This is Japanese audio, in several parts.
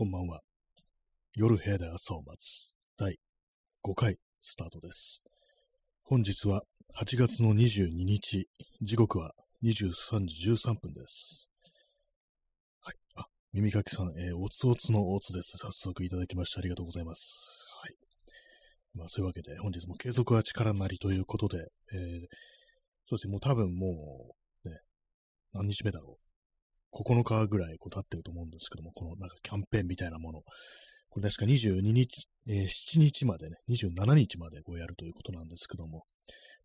こんばんは。夜部屋で朝を待つ第5回スタートです。本日は8月の22日、時刻は23時13分です。はい。あ、耳かきさん、えーおつおつのおつです。早速いただきましてありがとうございます。はい。まあそういうわけで本日も継続は力なりということで、えーそうですね、もう多分もう、ね、何日目だろう。9日ぐらいこう経ってると思うんですけども、このなんかキャンペーンみたいなもの。これ確か22日、えー7日までね、27日までこうやるということなんですけども、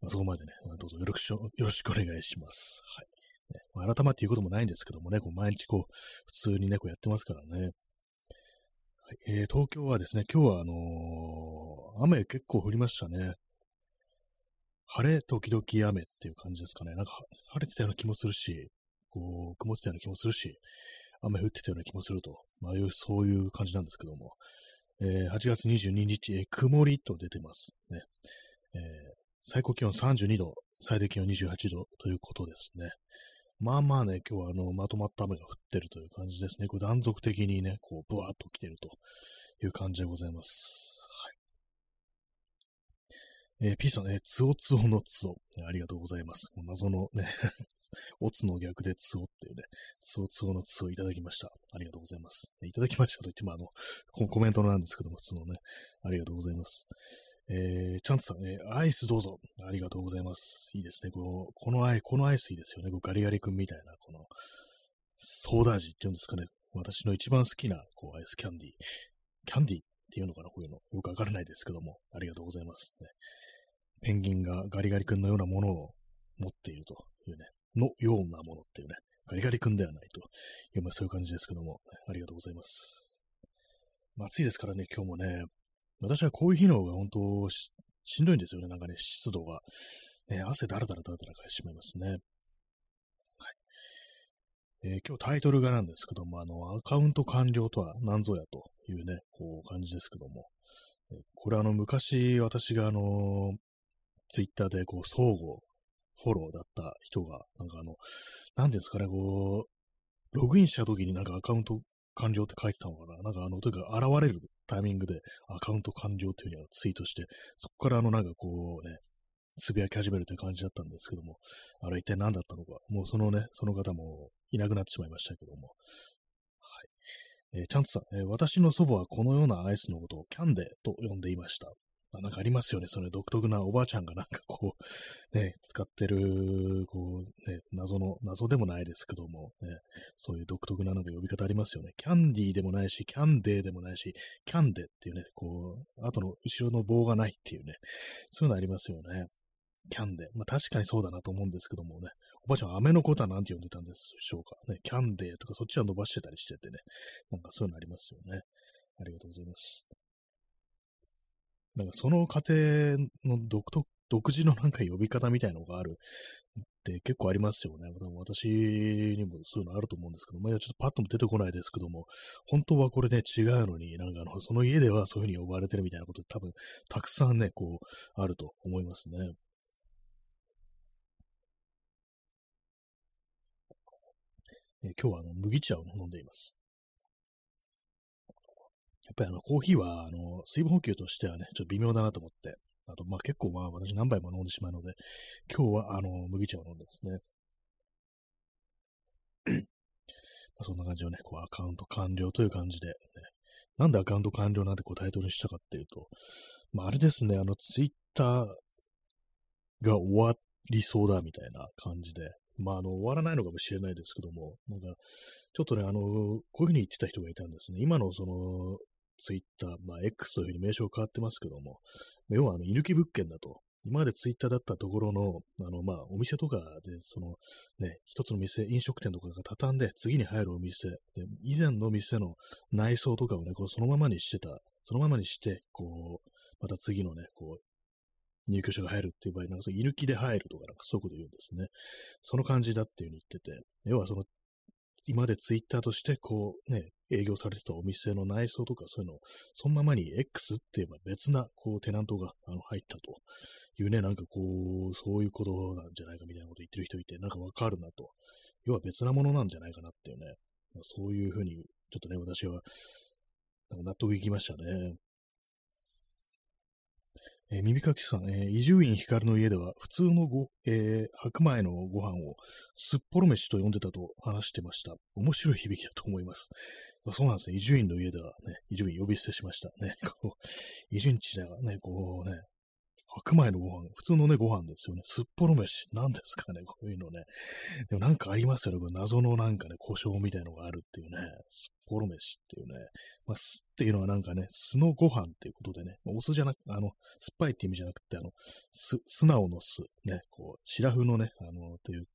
まあ、そこまでね、どうぞよろしくよろしくお願いします。はい。ねまあ、改まって言うこともないんですけどもね、こう毎日こう、普通にね、こうやってますからね。はいえー東京はですね、今日はあのー雨結構降りましたね。晴れ時々雨っていう感じですかね。なんか晴れてたような気もするし、こう、曇ってたような気もするし、雨降ってたような気もすると、まあ、そういう感じなんですけども、えー8月22日、えー曇りと出てますね。えー最高気温32度、最低気温28度ということですね。まあまあね、今日はあの、まとまった雨が降ってるという感じですね。こう断続的にね、こう、ブワーっと来てるという感じでございます。はい。えー P さん、ね、つおつおのつお。ありがとうございます。謎のね、おつの逆でつおっていうね、つおつおのつおいただきました。ありがとうございます。いただきましたと言っても、あの、コメントなんですけども、普通のね、ありがとうございます。えー、チャンツさん、えーアイスどうぞ。ありがとうございます。いいですね。この、このアイ、このアイスいいですよね。こうガリガリ君みたいな、この、ソーダ味っていうんですかね。私の一番好きな、こう、アイスキャンディー。キャンディーっていうのかなこういうの。よくわからないですけども、ありがとうございます。ね、ペンギンがガリガリ君のようなものを持っているというね、のようなものっていうね、ガリガリ君ではないという、まあそういう感じですけども、ありがとうございます。まあ暑いですからね、今日もね、私はこういう日の方が本当ししんどいんですよね、なんかね、湿度が。ね、汗だらだらだらだらかいてしまいますね。はい。えー今日タイトルがなんですけども、あの、アカウント完了とは何ぞやというね、こう感じですけども、えーこれあの、昔私があのツイッターでこう、相互フォローだった人が、なんかあの、なんですかね、こう、ログインした時になんかアカウント完了って書いてたのかななんかあの、というか現れるタイミングでアカウント完了っていうふうにツイートして、そこからあの、なんかこうね、つぶやき始めるという感じだったんですけども、あれ一体何だったのか、もうそのね、その方もいなくなってしまいましたけども、はい。えーチャンツさん、えー私の祖母はこのようなアイスのことをキャンデーと呼んでいました。あなんかありますよね。その独特なおばあちゃんがなんかこう、ね、使ってる、こう、ね、謎の、謎でもないですけども、ね、そういう独特ななんか呼び方ありますよね。キャンディーでもないし、キャンデーでもないし、キャンデっていうね、こう、後の後ろの棒がないっていうね、そういうのありますよね。キャンデー。まあ確かにそうだなと思うんですけどもね、おばあちゃんは飴のことは何て呼んでたんでしょうか。ね、キャンデーとかそっちは伸ばしてたりしててね、なんかそういうのありますよね。ありがとうございます。なんかその家庭の独特、独自のなんか呼び方みたいなのがあるって結構ありますよね。多分私にもそういうのあると思うんですけど、まあ、ちょっとパッとも出てこないですけども、本当はこれね、違うのに、なんかあの、その家ではそういう風に呼ばれてるみたいなこと多分たくさんね、こう、あると思いますね。え今日はあの麦茶を、飲んでいます。やっぱりあのコーヒーはあの水分補給としてはね、ちょっと微妙だなと思って、あとまあ結構まあ私何杯も飲んでしまうので、今日はあの麦茶を飲んでますね。まあ、そんな感じをね、こうアカウント完了という感じで、ね、なんでアカウント完了なんてこうタイトルにしたかっていうと、まああれですね、あのツイッターが終わりそうだみたいな感じで、まあ、あの、終わらないのかもしれないですけども、なんか、ちょっとね、あの、こういうふうに言ってた人がいたんですね。今のその、ツイッター、まあ、X というふうに名称変わってますけども、要は、あの、居抜き物件だと。今までツイッターだったところの、あの、まあ、お店とかで、その、ね、一つの店、飲食店とかが畳んで、次に入るお店、で以前の店の内装とかをね、こうそのままにしてた、そのままにして、こう、また次のね、こう、入居者が入るっていう場合、なんか居抜きで入るとか、なんかそういうこと言うんですね。その感じだっていうふうに言ってて、要はその、今までツイッターとしてこうね、営業されてたお店の内装とかそういうのを、そのままに X って言えば別なこうテナントがあの入ったというね、なんかこう、そういうことなんじゃないかみたいなこと言ってる人いて、なんかわかるなと。要は別なものなんじゃないかなっていうね、まあそういうふうに、ちょっとね、私はなんか納得いきましたね。えー、耳かきさん、え、伊集院光の家では普通のご、えー、白米のご飯をすっぽろ飯と呼んでたと話してました。面白い響きだと思います。そうなんですね。伊集院の家ではね、伊集院呼び捨てしましたね。こう、伊集院地ではね、こうね、白米のご飯、普通のね、ご飯ですよね。すっぽろ飯。何ですかね、こういうのね。でもなんかありますよね。これ謎のなんかね、故障みたいのがあるっていうね。すっぽろ飯っていうね。まあ、酢っていうのはなんかね、酢のご飯っていうことでね、お酢じゃなく、あの、酸っぱいって意味じゃなくて、あの、す、素直の酢。ね、こう、シラフのね、あの、という、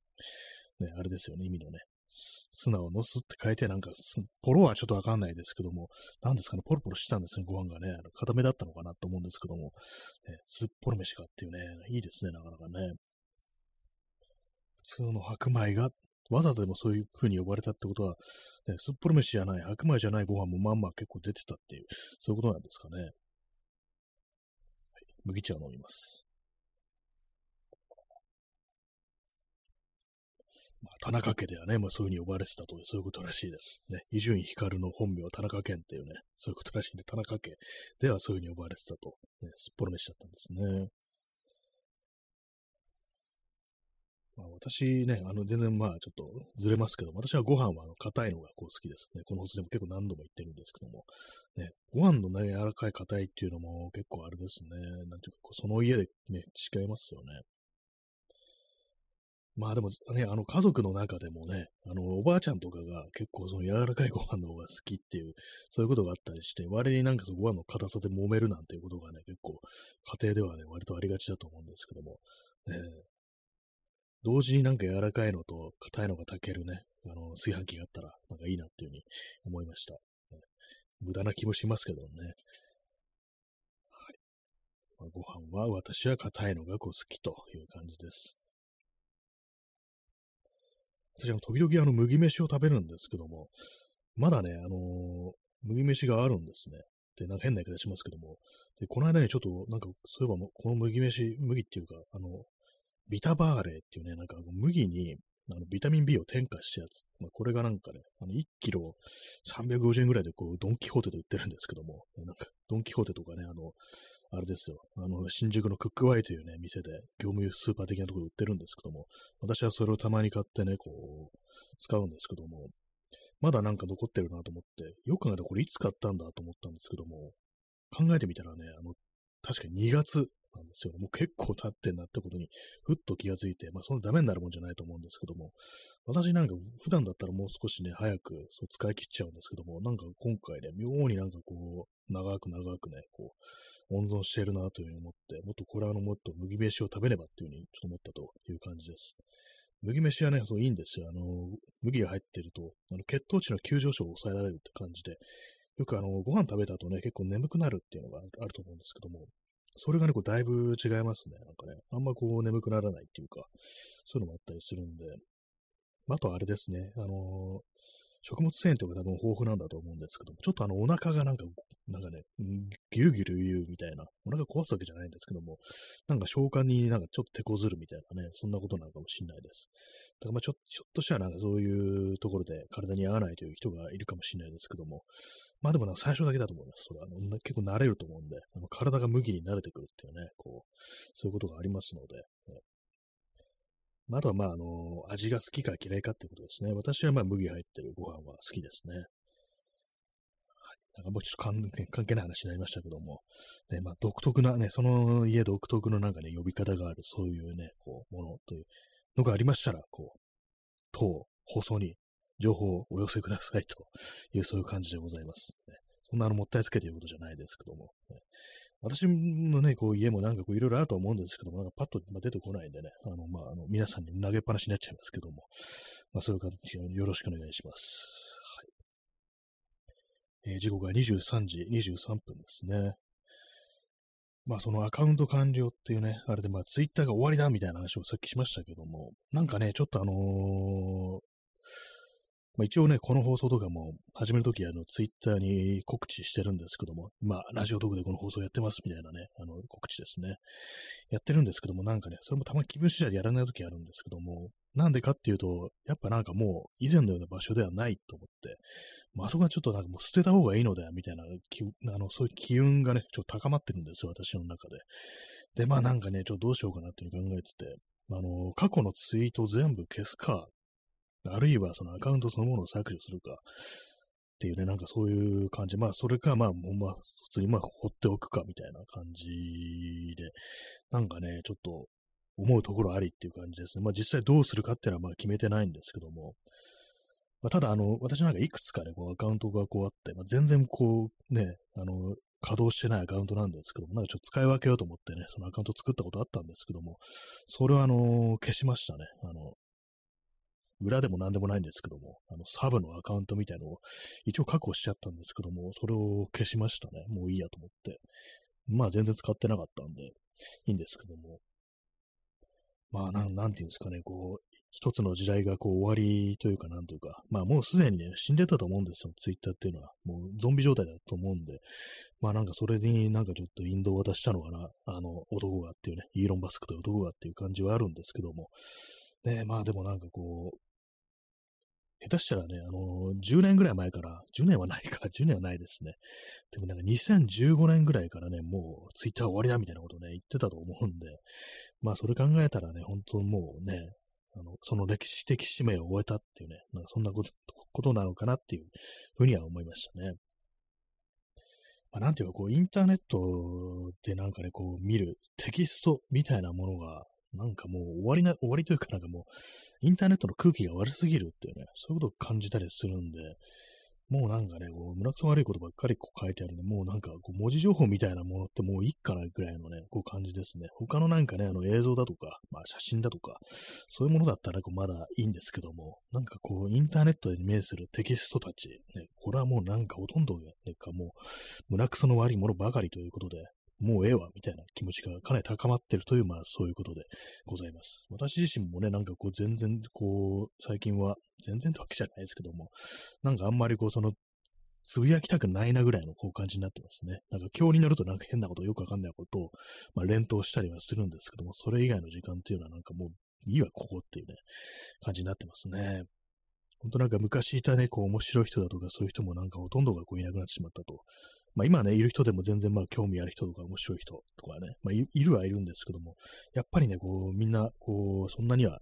ね、あれですよね、意味のね。素直のすって書いて、なんか、ポロはちょっとわかんないですけども、何ですかね、ポロポロしてたんですね、ご飯がね。あの固めだったのかなと思うんですけども、ね、すっぽろ飯かっていうね、いいですね、なかなかね。普通の白米が、わざわざでもそういう風に呼ばれたってことは、ね、すっぽろ飯じゃない、白米じゃないご飯もまんま結構出てたっていう、そういうことなんですかね。麦茶を飲みます。まあ、田中家ではね、まあ、そういうふうに呼ばれてたと、そういうことらしいです。ね、伊集院光の本名は田中健っていうね、そういうことらしいんで、田中家ではそういうふうに呼ばれてたと、ね、すっぽろ飯だったんですね。まあ、私ね、あの、全然まあ、ちょっとずれますけど、私はご飯はあの硬いのがこう好きですね。この放送でも結構何度も言ってるんですけども、ね、ご飯のね、柔らかい硬いっていうのも結構あれですね。なんていうか、その家でね、違いますよね。まあでもね、あの家族の中でもね、あのおばあちゃんとかが結構その柔らかいご飯の方が好きっていう、そういうことがあったりして、割になんかそのご飯の硬さで揉めるなんていうことがね、結構家庭ではね、割とありがちだと思うんですけども、ね、同時になんか柔らかいのと硬いのが炊けるね、あの炊飯器があったらなんかいいなっていうふうに思いました。ね、無駄な気もしますけどね。はい。まあ、ご飯は私は硬いのがこう好きという感じです。私は時々あの麦飯を食べるんですけども、まだね、あのー、麦飯があるんですね。で、なんか変な言い方しますけども、で、この間にちょっと、なんか、そういえばこの麦飯、麦っていうか、あの、ビタバーレーっていうね、なんか麦に、あのビタミン B を添加したやつ。まあ、これがなんかね、あの1キロ350円ぐらいでこう、ドンキホーテで売ってるんですけども、なんか、ドンキホーテとかね、あの、あれですよ。あの、新宿のクックワイというね、店で業務用スーパー的なところで売ってるんですけども、私はそれをたまに買ってね、こう、使うんですけども、まだなんか残ってるなと思って、よく考えたらこれいつ買ったんだと思ったんですけども、考えてみたらね、あの、確かに2月なんですよ。もう結構経ってんなってことに、ふっと気がついて、まあそのダメになるもんじゃないと思うんですけども、私なんか普段だったらもう少しね、早くそう使い切っちゃうんですけども、なんか今回ね、妙になんかこう、長く長くね、こう、温存してるなというふうに思って、もっとこれはあの、もっと麦飯を食べればっていうふうにちょっと思ったという感じです。麦飯はね、そういいんですよ。あの、麦が入ってると、あの血糖値の急上昇を抑えられるって感じで、よくあの、ご飯食べた後ね、結構眠くなるっていうのがあると思うんですけども、それがね、こうだいぶ違いますね。なんかね、あんまこう眠くならないっていうか、そういうのもあったりするんで、あとあれですね、あの食物繊維とか多分豊富なんだと思うんですけども、ちょっとあのお腹がなんか、なんかね、ギルギル言うみたいな、お腹壊すわけじゃないんですけども、なんか消化になんかちょっと手こずるみたいなね、そんなことなのかもしれないです。だからまあちょちょっとしたらなんかそういうところで体に合わないという人がいるかもしれないですけども、まあでもなんか最初だけだと思います。それあの結構慣れると思うんで、あの体が麦に慣れてくるっていうね、こう、そういうことがありますので、まあ、とは、まあ、あの、味が好きか嫌いかってことですね。私は、まあ、麦入ってるご飯は好きですね。はい。なんかもうちょっと関係ない話になりましたけども、ね、まあ、独特なね、その家独特のなんかね、呼び方がある、そういうね、こう、ものというのがありましたら、こう、当放送に情報をお寄せくださいという、そういう感じでございます。ね、そんなあの、もったいつけていうことじゃないですけども、ね、私のね、こう家もなんかこういろいろあると思うんですけども、なんかパッと出てこないんでね、あの、まあ、あの、皆さんに投げっぱなしになっちゃいますけども、まあ、そういう形でよろしくお願いします。はい。えー、時刻が23時23分ですね。まあそのアカウント完了っていうね、あれでまあツイッターが終わりだみたいな話をさっきしましたけども、なんかね、ちょっとあのー、まあ、一応ね、この放送とかも始めるとき、あの、ツイッターに告知してるんですけども、まあ、ラジオトークでこの放送やってますみたいなね、あの、告知ですね。やってるんですけども、なんかね、それもたまに気分次第でやらないときあるんですけども、なんでかっていうと、やっぱなんかもう以前のような場所ではないと思って、まあ、そこはちょっとなんかもう捨てた方がいいのだよ、みたいな、あの、そういう機運がね、ちょっと高まってるんですよ、私の中で。で、まあなんかね、ちょっとどうしようかなっていうふうに考えてて、あの、過去のツイート全部消すか、あるいはそのアカウントそのものを削除するか、っていうね、なんかそういう感じ。まあ、それか、まあ、まあ、普通にまあ、放っておくか、みたいな感じで、なんかね、ちょっと、思うところありっていう感じですね。まあ、実際どうするかっていうのはまあ決めてないんですけども、まあ、ただ、あの、私なんかいくつかね、こうアカウントがこうあって、まあ、全然こう、ね、あの、稼働してないアカウントなんですけども、なんかちょっと使い分けようと思ってね、そのアカウント作ったことあったんですけども、それはあの、消しましたね。あの、裏でも何でもないんですけども、あの、サブのアカウントみたいのを一応確保しちゃったんですけども、それを消しましたね。もういいやと思って。まあ全然使ってなかったんで、いいんですけども。まあなん、なんていうんですかね、こう、一つの時代がこう終わりというか、なんというか、まあもうすでにね、死んでたと思うんですよ、ツイッターっていうのは。もうゾンビ状態だと思うんで、まあなんかそれになんかちょっと引導を渡したのかな、あの男がっていうね、イーロン・バスクという男がっていう感じはあるんですけども、ね、まあでもなんかこう、下手したらね、あのー、10年ぐらい前から、10年はないか、10年はないですね。でもなんか2015年ぐらいからね、もうツイッター終わりだみたいなことね、言ってたと思うんで、まあそれ考えたらね、本当もうね、あの、その歴史的使命を終えたっていうね、なんかそんなことことなのかなっていうふうには思いましたね。まあ、なんていうか、こう、インターネットでなんかね、こう、見るテキストみたいなものが、なんかもう終わりな、終わりというかなんかもう、インターネットの空気が悪すぎるっていうね、そういうことを感じたりするんで、もうなんかね、こう、胸くそ悪いことばっかりこう書いてあるんで、もうなんかこう文字情報みたいなものってもういいかなぐらいのね、こう感じですね。他のなんかね、あの映像だとか、まあ写真だとか、そういうものだったらこうまだいいんですけども、なんかこう、インターネットに面するテキストたち、ね、これはもうなんかほとんどね、かもう、胸くその悪いものばかりということで、もうええわ、みたいな気持ちがかなり高まってるという、まあそういうことでございます。私自身もね、なんかこう全然こう、最近は、全然とわけじゃないですけども、なんかあんまりこうその、つぶやきたくないなぐらいのこう感じになってますね。なんか今日になるとなんか変なことよくわかんないことを、まあ連投したりはするんですけども、それ以外の時間っていうのはなんかもういいわ、ここっていうね、感じになってますね。本当なんか昔いたね、こう面白い人だとかそういう人もなんかほとんどがこういなくなってしまったとまあ今ね、いる人でも全然まあ興味ある人とか面白い人とかね、まあいるはいるんですけども、やっぱりね、こうみんな、こう、そんなには、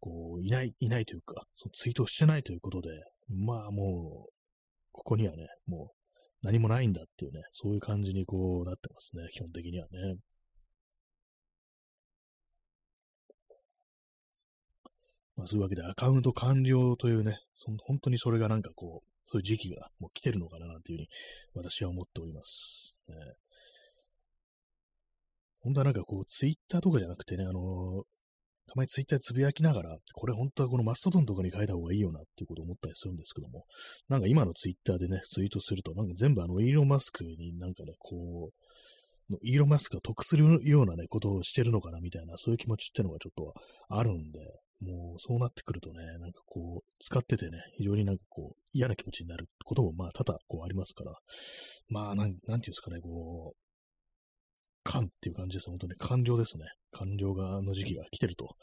こう、いない、いないというか、そのツイートしてないということで、まあもう、ここにはね、もう何もないんだっていうね、そういう感じにこうなってますね、基本的にはね。まあそういうわけでアカウント完了というね、その本当にそれがなんかこう、そういう時期がもう来てるのかななんていうふうに私は思っております。ね、本当はなんかこう、ツイッターとかじゃなくてね、あのー、たまにツイッターつぶやきながら、これ本当はこのマストドンとかに書いた方がいいよなっていうことを思ったりするんですけども、なんか今のツイッターでね、ツイートすると、なんか全部あの、イーロン・マスクになんかね、こう、イーロン・マスクが得するようなね、ことをしてるのかなみたいな、そういう気持ちってのがちょっとあるんで、もうそうなってくるとね、なんかこう、使っててね、非常になんかこう、嫌な気持ちになることもまあ多々こうありますから、まあなん、なんていうんですかね、こう、完っていう感じです。本当に完了ですね。完了がの時期が来てると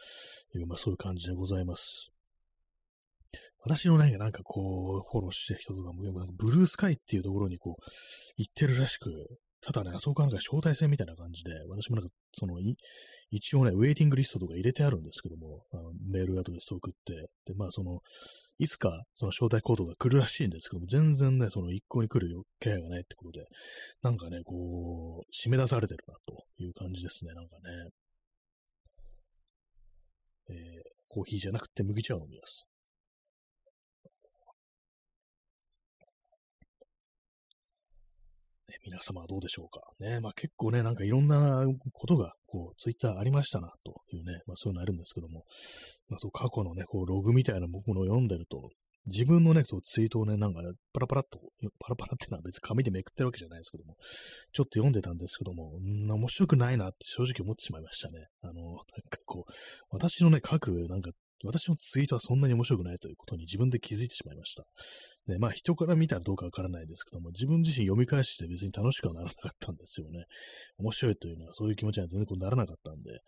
いう、まあそういう感じでございます。私のね、なんかこう、フォローしてる人とかも、なんかブルースカイっていうところにこう、行ってるらしく、ただね、あそこはなんか招待制みたいな感じで、私もなんか、その、一応ね、ウェイティングリストとか入れてあるんですけども、あのメールアドレスを送って、で、まあその、いつかその招待コードが来るらしいんですけども、全然ね、その一向に来る気配がないってことで、なんかね、こう、締め出されてるなという感じですね、なんかね。えー、コーヒーじゃなくて麦茶を飲みます。皆様はどうでしょうか。ね、まあ結構ね、なんかいろんなことが、こう、ツイッターありましたな、というね、まあそういうのあるんですけども、まあそう過去のね、こう、ログみたいなものを読んでると、自分のね、そうツイートをね、なんかパラパラっと、パラパラっていうのは別に紙でめくってるわけじゃないですけども、ちょっと読んでたんですけども、んな面白くないなって正直思ってしまいましたね。あの、なんかこう、私のね、書くなんか私のツイートはそんなに面白くないということに自分で気づいてしまいました。で、まあ人から見たらどうかわからないですけども、自分自身読み返して別に楽しくはならなかったんですよね。面白いというのはそういう気持ちには全然こうならなかったんで、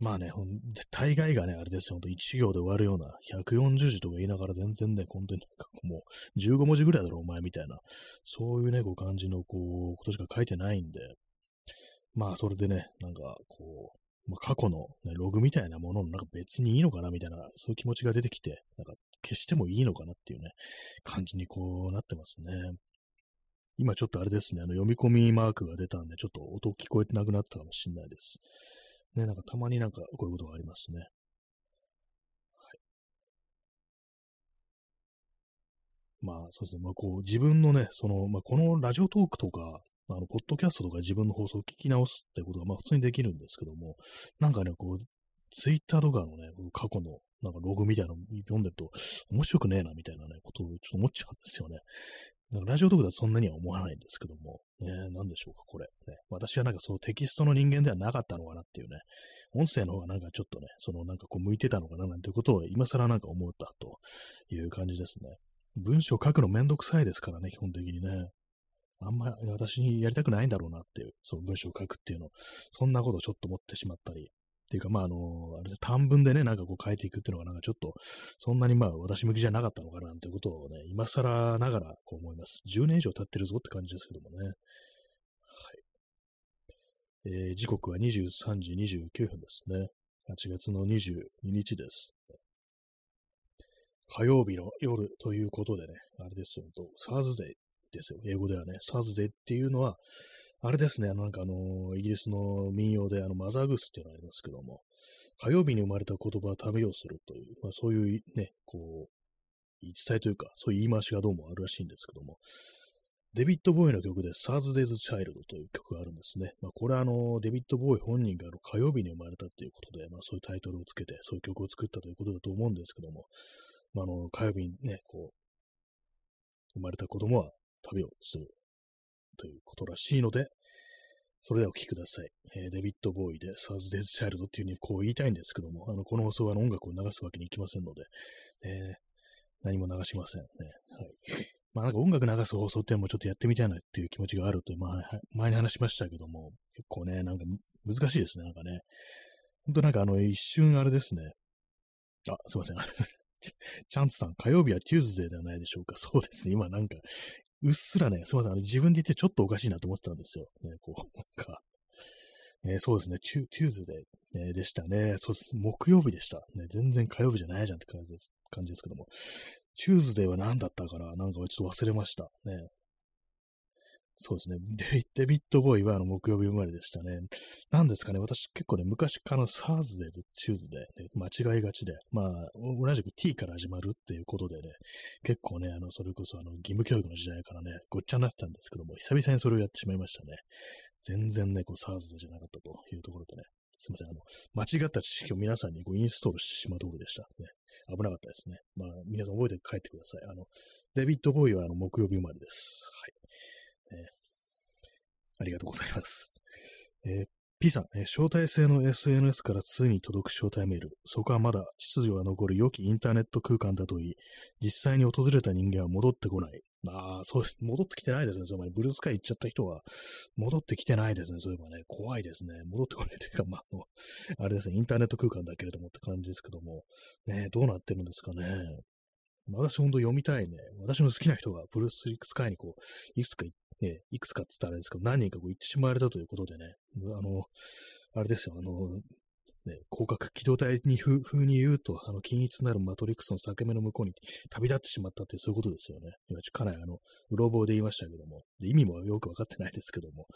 まあね、ほん大概がね、あれですよ、ほんと1行で終わるような、140字とか言いながら全然ね、本当になんかもう15文字ぐらいだろ、お前みたいな、そういうね、こう感じのこう、ことしか書いてないんで、まあ、それでね、なんか、こう、まあ、過去の、ね、ログみたいなもののなんか別にいいのかなみたいな、そういう気持ちが出てきて、なんか消してもいいのかなっていうね、感じにこうなってますね。今ちょっとあれですね、あの読み込みマークが出たんで、ちょっと音聞こえてなくなったかもしれないです。ね、なんかたまになんかこういうことがありますね。はい。まあそうですね、まあこう自分のね、その、まあこのラジオトークとか、あの、ポッドキャストとか自分の放送を聞き直すってことが、まあ普通にできるんですけども、なんかね、こう、ツイッターとかのね、過去のなんかログみたいなの読んでると、面白くねえな、みたいなね、ことをちょっと思っちゃうんですよね。なんかラジオトークだとそんなには思わないんですけども、ね、なんでしょうか、これ。ね、私はなんかそうテキストの人間ではなかったのかなっていうね、音声の方がなんかちょっとね、そのなんかこう向いてたのかななんていうことを今更なんか思ったという感じですね。文章書くのめんどくさいですからね、基本的にね。あんま私にやりたくないんだろうなっていう、その文章を書くっていうの、そんなことをちょっと思ってしまったり、っていうか、まあ、あの、あれ短文でね、なんかこう書いていくっていうのが、なんかちょっと、そんなにまあ、私向きじゃなかったのかな、なんてことをね、今更ながらこう思います。10年以上経ってるぞって感じですけどもね。はい。えー、時刻は23時29分ですね。8月の22日です。火曜日の夜ということでね、あれですよ、サーズデイですよ。英語ではね、サーズデイっていうのは、あれですね、あの、なんかあの、イギリスの民謡で、あの、マザーグースっていうのがありますけども、火曜日に生まれた言葉は食べようするという、まあそういうね、こう、言い伝えというか、そういう言い回しがどうもあるらしいんですけども、デビッド・ボーイの曲で、サーズデイズ・チャイルドという曲があるんですね。まあ、これはあの、デビッド・ボーイ本人があの火曜日に生まれたということで、まあ、そういうタイトルをつけて、そういう曲を作ったということだと思うんですけども、まあ、あの、火曜日にね、こう、生まれた子供は旅をするということらしいので、それではお聴きください。えー、デビッド・ボーイでサーズ・デイズ・チャイルドっていうふうにこう言いたいんですけども、あの、この放送は音楽を流すわけにいきませんので、えー、何も流しませんね。はい。まあなんか音楽流す放送っていうのもちょっとやってみたいなっていう気持ちがあると、まあ前に話しましたけども、結構ね、なんか難しいですね、なんかね。ほんとなんかあの一瞬あれですね。あ、すいません。チャンツさん、火曜日はテューズデーではないでしょうか。そうですね。今なんか、うっすらね、すいません、あの自分で言ってちょっとおかしいなと思ってたんですよ。ね、こう、なんか、えー、そうですね、チューズデー、でしたね。そうです。木曜日でした。ね、全然火曜日じゃないじゃんって感じです、感じですけども。Tuesday は何だったから、なんかちょっと忘れました。ね。そうですね。デビッド・ボウイはあの木曜日生まれでしたね。なんですかね、私結構ね、昔からの Thursday と Tuesday、ね、間違いがちで、まあ、同じく T から始まるっていうことでね、結構ね、あの、それこそあの、義務教育の時代からね、ごっちゃになってたんですけども、久々にそれをやってしまいましたね。全然ね、こう、 Thursday じゃなかったというところでね、すいません、あの、間違った知識を皆さんにこうインストールしてしまうところでした。ね。危なかったですね。まあ、皆さん覚えて帰ってください。あの、デビッド・ボーイはあの木曜日生まれです。はい。えありがとうございます。えー、P さん、えー、招待制の SNS からついに届く招待メール。そこはまだ秩序が残る良きインターネット空間だといい、実際に訪れた人間は戻ってこない。ああ、そう。戻ってきてないですね。その前ブルースカイ行っちゃった人は、戻ってきてないですね。そういえばね、怖いですね。戻ってこないというか、まあ、あれですね、インターネット空間だけれどもって感じですけども、ね、どうなってるんですかね。私ほんと読みたいね。私の好きな人がブルース・スカイにこう、いくつか行っね、いくつかって言ったらあれですけど、何人かこう言ってしまわれたということでね、あの、あれですよ、あの、ね、広角機動隊に風に言うと、あの、均一なるマトリックスの裂け目の向こうに旅立ってしまったってそういうことですよね。今、かなりあの、うろ覚えで言いましたけども、で意味もよくわかってないですけども、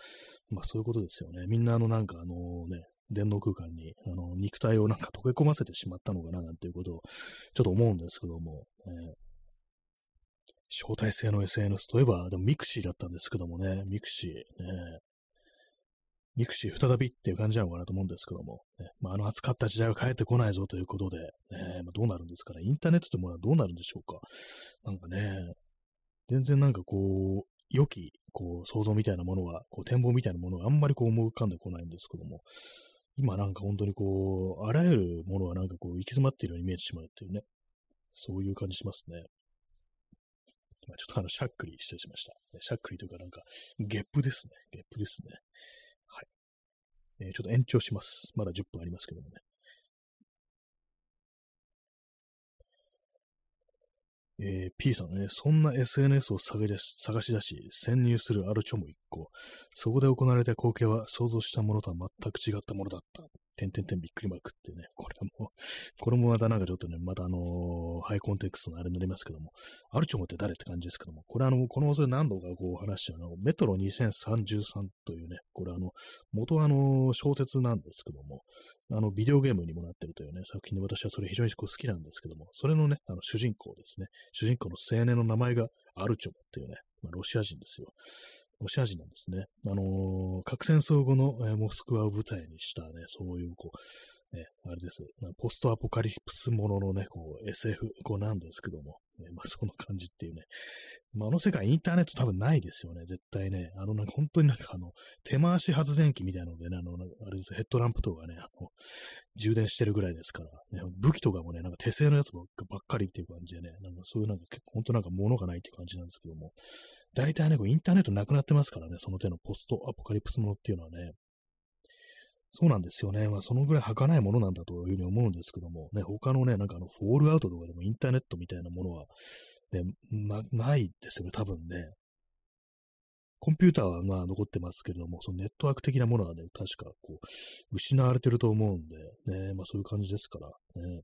まあそういうことですよね。みんなあの、なんかあのね、電脳空間に、あの、肉体をなんか溶け込ませてしまったのかな、なんていうことを、ちょっと思うんですけども、えー招待制の SNS といえば、でもミクシーだったんですけどもね、ミクシー、ね、ミクシー再びっていう感じなのかなと思うんですけども、ね、まあ、あの熱かった時代は帰ってこないぞということで、ね。まあ、どうなるんですかね。インターネットってものはどうなるんでしょうか。なんかね、全然なんかこう、良き、こう、想像みたいなものは、こう、展望みたいなものがあんまりこう思い浮かんでこないんですけども、今なんか本当にこう、あらゆるものはなんかこう、行き詰まっているように見えてしまうっていうね、そういう感じしますね。ま、ちょっとあの、しゃっくり失礼しました。しゃっくりというかなんか、ゲップですね。ゲップですね。はい。えー、ちょっと延長します。まだ10分ありますけどもね。えー、P さんね、そんな SNS を探し出し、潜入するアルチョも一個。そこで行われた光景は想像したものとは全く違ったものだった。てんてんてんびっくりマークってね、これも、これもまたなんかちょっとね、またあのー、ハイコンテクストのあれになりますけども、アルチョモって誰って感じですけども、これあの、この放送で何度かこう話したの、メトロ2033というね、これあの、元あの、小説なんですけども、あの、ビデオゲームにもなってるというね、作品で私はそれ非常に好きなんですけども、それのね、あの、主人公ですね、主人公の青年の名前がアルチョモっていうね、まあ、ロシア人ですよ。ロシア人なんですね。あのー、核戦争後の、え、モスクワを舞台にしたね、そういう、こう、ね、あれです。ポストアポカリプスもののね、こう SF、こうなんですけども、ね、まあその感じっていうね。まあ、あの世界インターネット多分ないですよね、絶対ね。あのなんか本当になんかあの、手回し発電機みたいなのでね、あの、あれです、ヘッドランプとかね、あの、充電してるぐらいですから、ね、武器とかもね、なんか手製のやつばっかりっていう感じでね、なんかそういうなんか結構本当なんか物がないって感じなんですけども、大体ね、こうインターネットなくなってますからね、その手のポストアポカリプスものっていうのはね。そうなんですよね。まあ、そのぐらい儚いものなんだというふうに思うんですけども、ね、他のね、なんかあの、フォールアウトとかでもインターネットみたいなものは、ね、なないですよね、多分ね。コンピューターはまあ残ってますけれども、そのネットワーク的なものはね、確かこう、失われてると思うんで、ね、まあそういう感じですから、ね。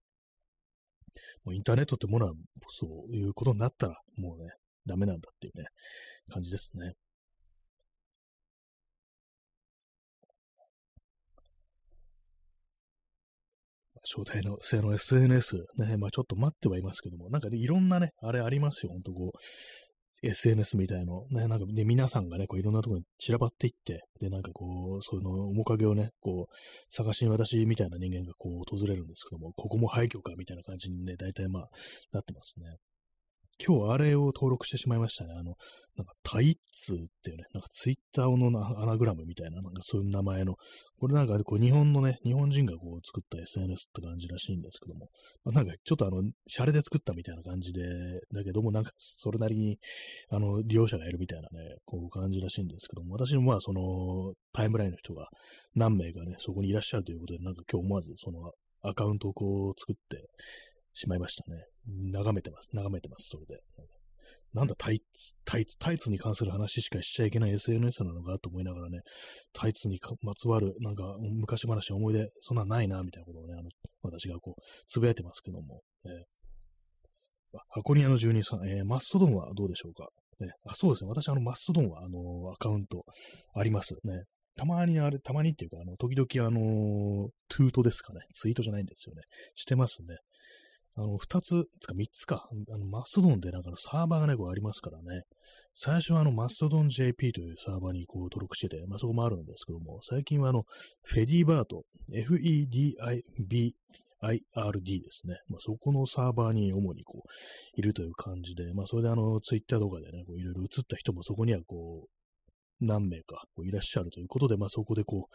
もうインターネットってものは、そういうことになったら、もうね、ダメなんだっていうね、感じですね。招待の性の SNS、ね、まあちょっと待ってはいますけども、なんかね、いろんなね、あれありますよ、ほんとこう、SNS みたいの、ね、なんかね、皆さんがね、こういろんなところに散らばっていって、で、なんかこう、その面影をね、こう、探しに私みたいな人間がこう、訪れるんですけども、ここも廃墟か、みたいな感じにね、大体まあ、なってますね。今日あれを登録してしまいましたね。あの、なんかタイツっていうね、なんかツイッターのアナグラムみたいな、なんかそういう名前の、これなんかこう日本のね、日本人がこう作った SNS って感じらしいんですけども、まあ、なんかちょっとあの、シャレで作ったみたいな感じで、だけどもなんかそれなりに、あの、利用者がいるみたいなね、こう感じらしいんですけども、私もまあその、タイムラインの人が何名かね、そこにいらっしゃるということで、なんか今日思わずそのアカウントをこう作って、しまいましたね。眺めてます。眺めてます、それで。なんだタイツ、タイツ、タイツに関する話しかしちゃいけない SNS なのかと思いながらね、タイツにまつわる、なんか昔話、思い出、そんなんないな、みたいなことをね、あの、私がこう、つぶやいてますけども、えー、箱庭の住人さん、えー、マストドンはどうでしょうか、ね、あそうですね、私、あの、マストドンは、あの、アカウントありますね。たまにあれ、たまにっていうか、あの、時々あの、トゥートですかね。ツイートじゃないんですよね。してますね。あの、二つ、つか三つか、あの、マストドンでなんかのサーバーがね、こうありますからね。最初はあの、マストドン JP というサーバーにこう登録してて、まあそこもあるんですけども、最近はあの、フェディバート、FEDIB IRD ですね。まあ、そこのサーバーに主にこう、いるという感じで、まあ、それであの、ツイッターとかでね、こういろいろ映った人もそこにはこう、何名かこういらっしゃるということで、まあ、そこでこ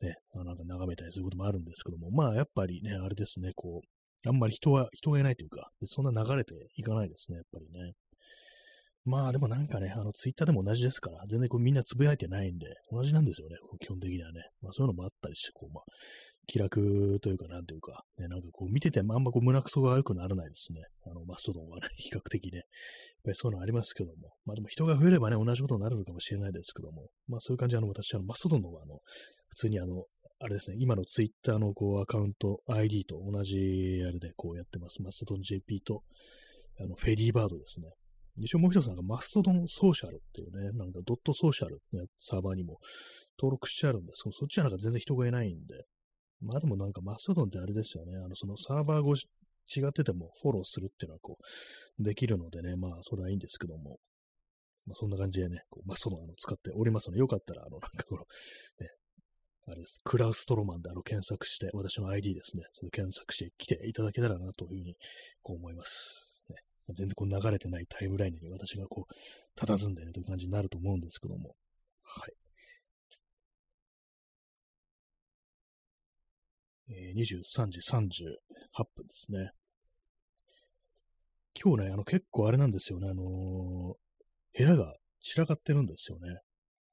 う、ね、なんか眺めたりすることもあるんですけども、まあ、やっぱりね、あれですね、こう、あんまり人は、人がいないというか、そんな流れていかないですね、やっぱりね。まあでもなんかね、あのツイッターでも同じですから、全然こうみんなつぶやいてないんで、同じなんですよね、基本的にはね。まあそういうのもあったりして、こうまあ、気楽というか、なんというか、ね、なんかこう見ててもあんまこう胸くそが悪くならないですね。あのマストドンはね、比較的ね。やっぱりそういうのありますけども。まあでも人が増えればね、同じことになるのかもしれないですけども。まあそういう感じで、あの私、あのマストドンの方はあの、普通にあの、あれですね、今のツイッターのこうアカウント、ID と同じあれでこうやってます。マストドン JP と、あの、フェリーバードですね。一応もう一つなんかマストドンソーシャルっていうね、なんかドットソーシャルのサーバーにも登録してあるんです。けど、そっちはなんか全然人がいないんで、まあでもなんかマストドンってあれですよね、あのそのサーバー越し違っててもフォローするっていうのはこう、できるのでね、まあそれはいいんですけども、まあそんな感じでね、こうマストドンあの使っておりますので、よかったらあのなんかこの、ね、あれです。クラウストロマンであの検索して、私の ID ですね。それ検索して来ていただけたらなというふうにこう思います。ね、全然こう流れてないタイムラインに私がこう、佇んでいるという感じになると思うんですけども。はい。えー、23時38分ですね。今日ね、あの結構あれなんですよね、あのー、部屋が散らかってるんですよね。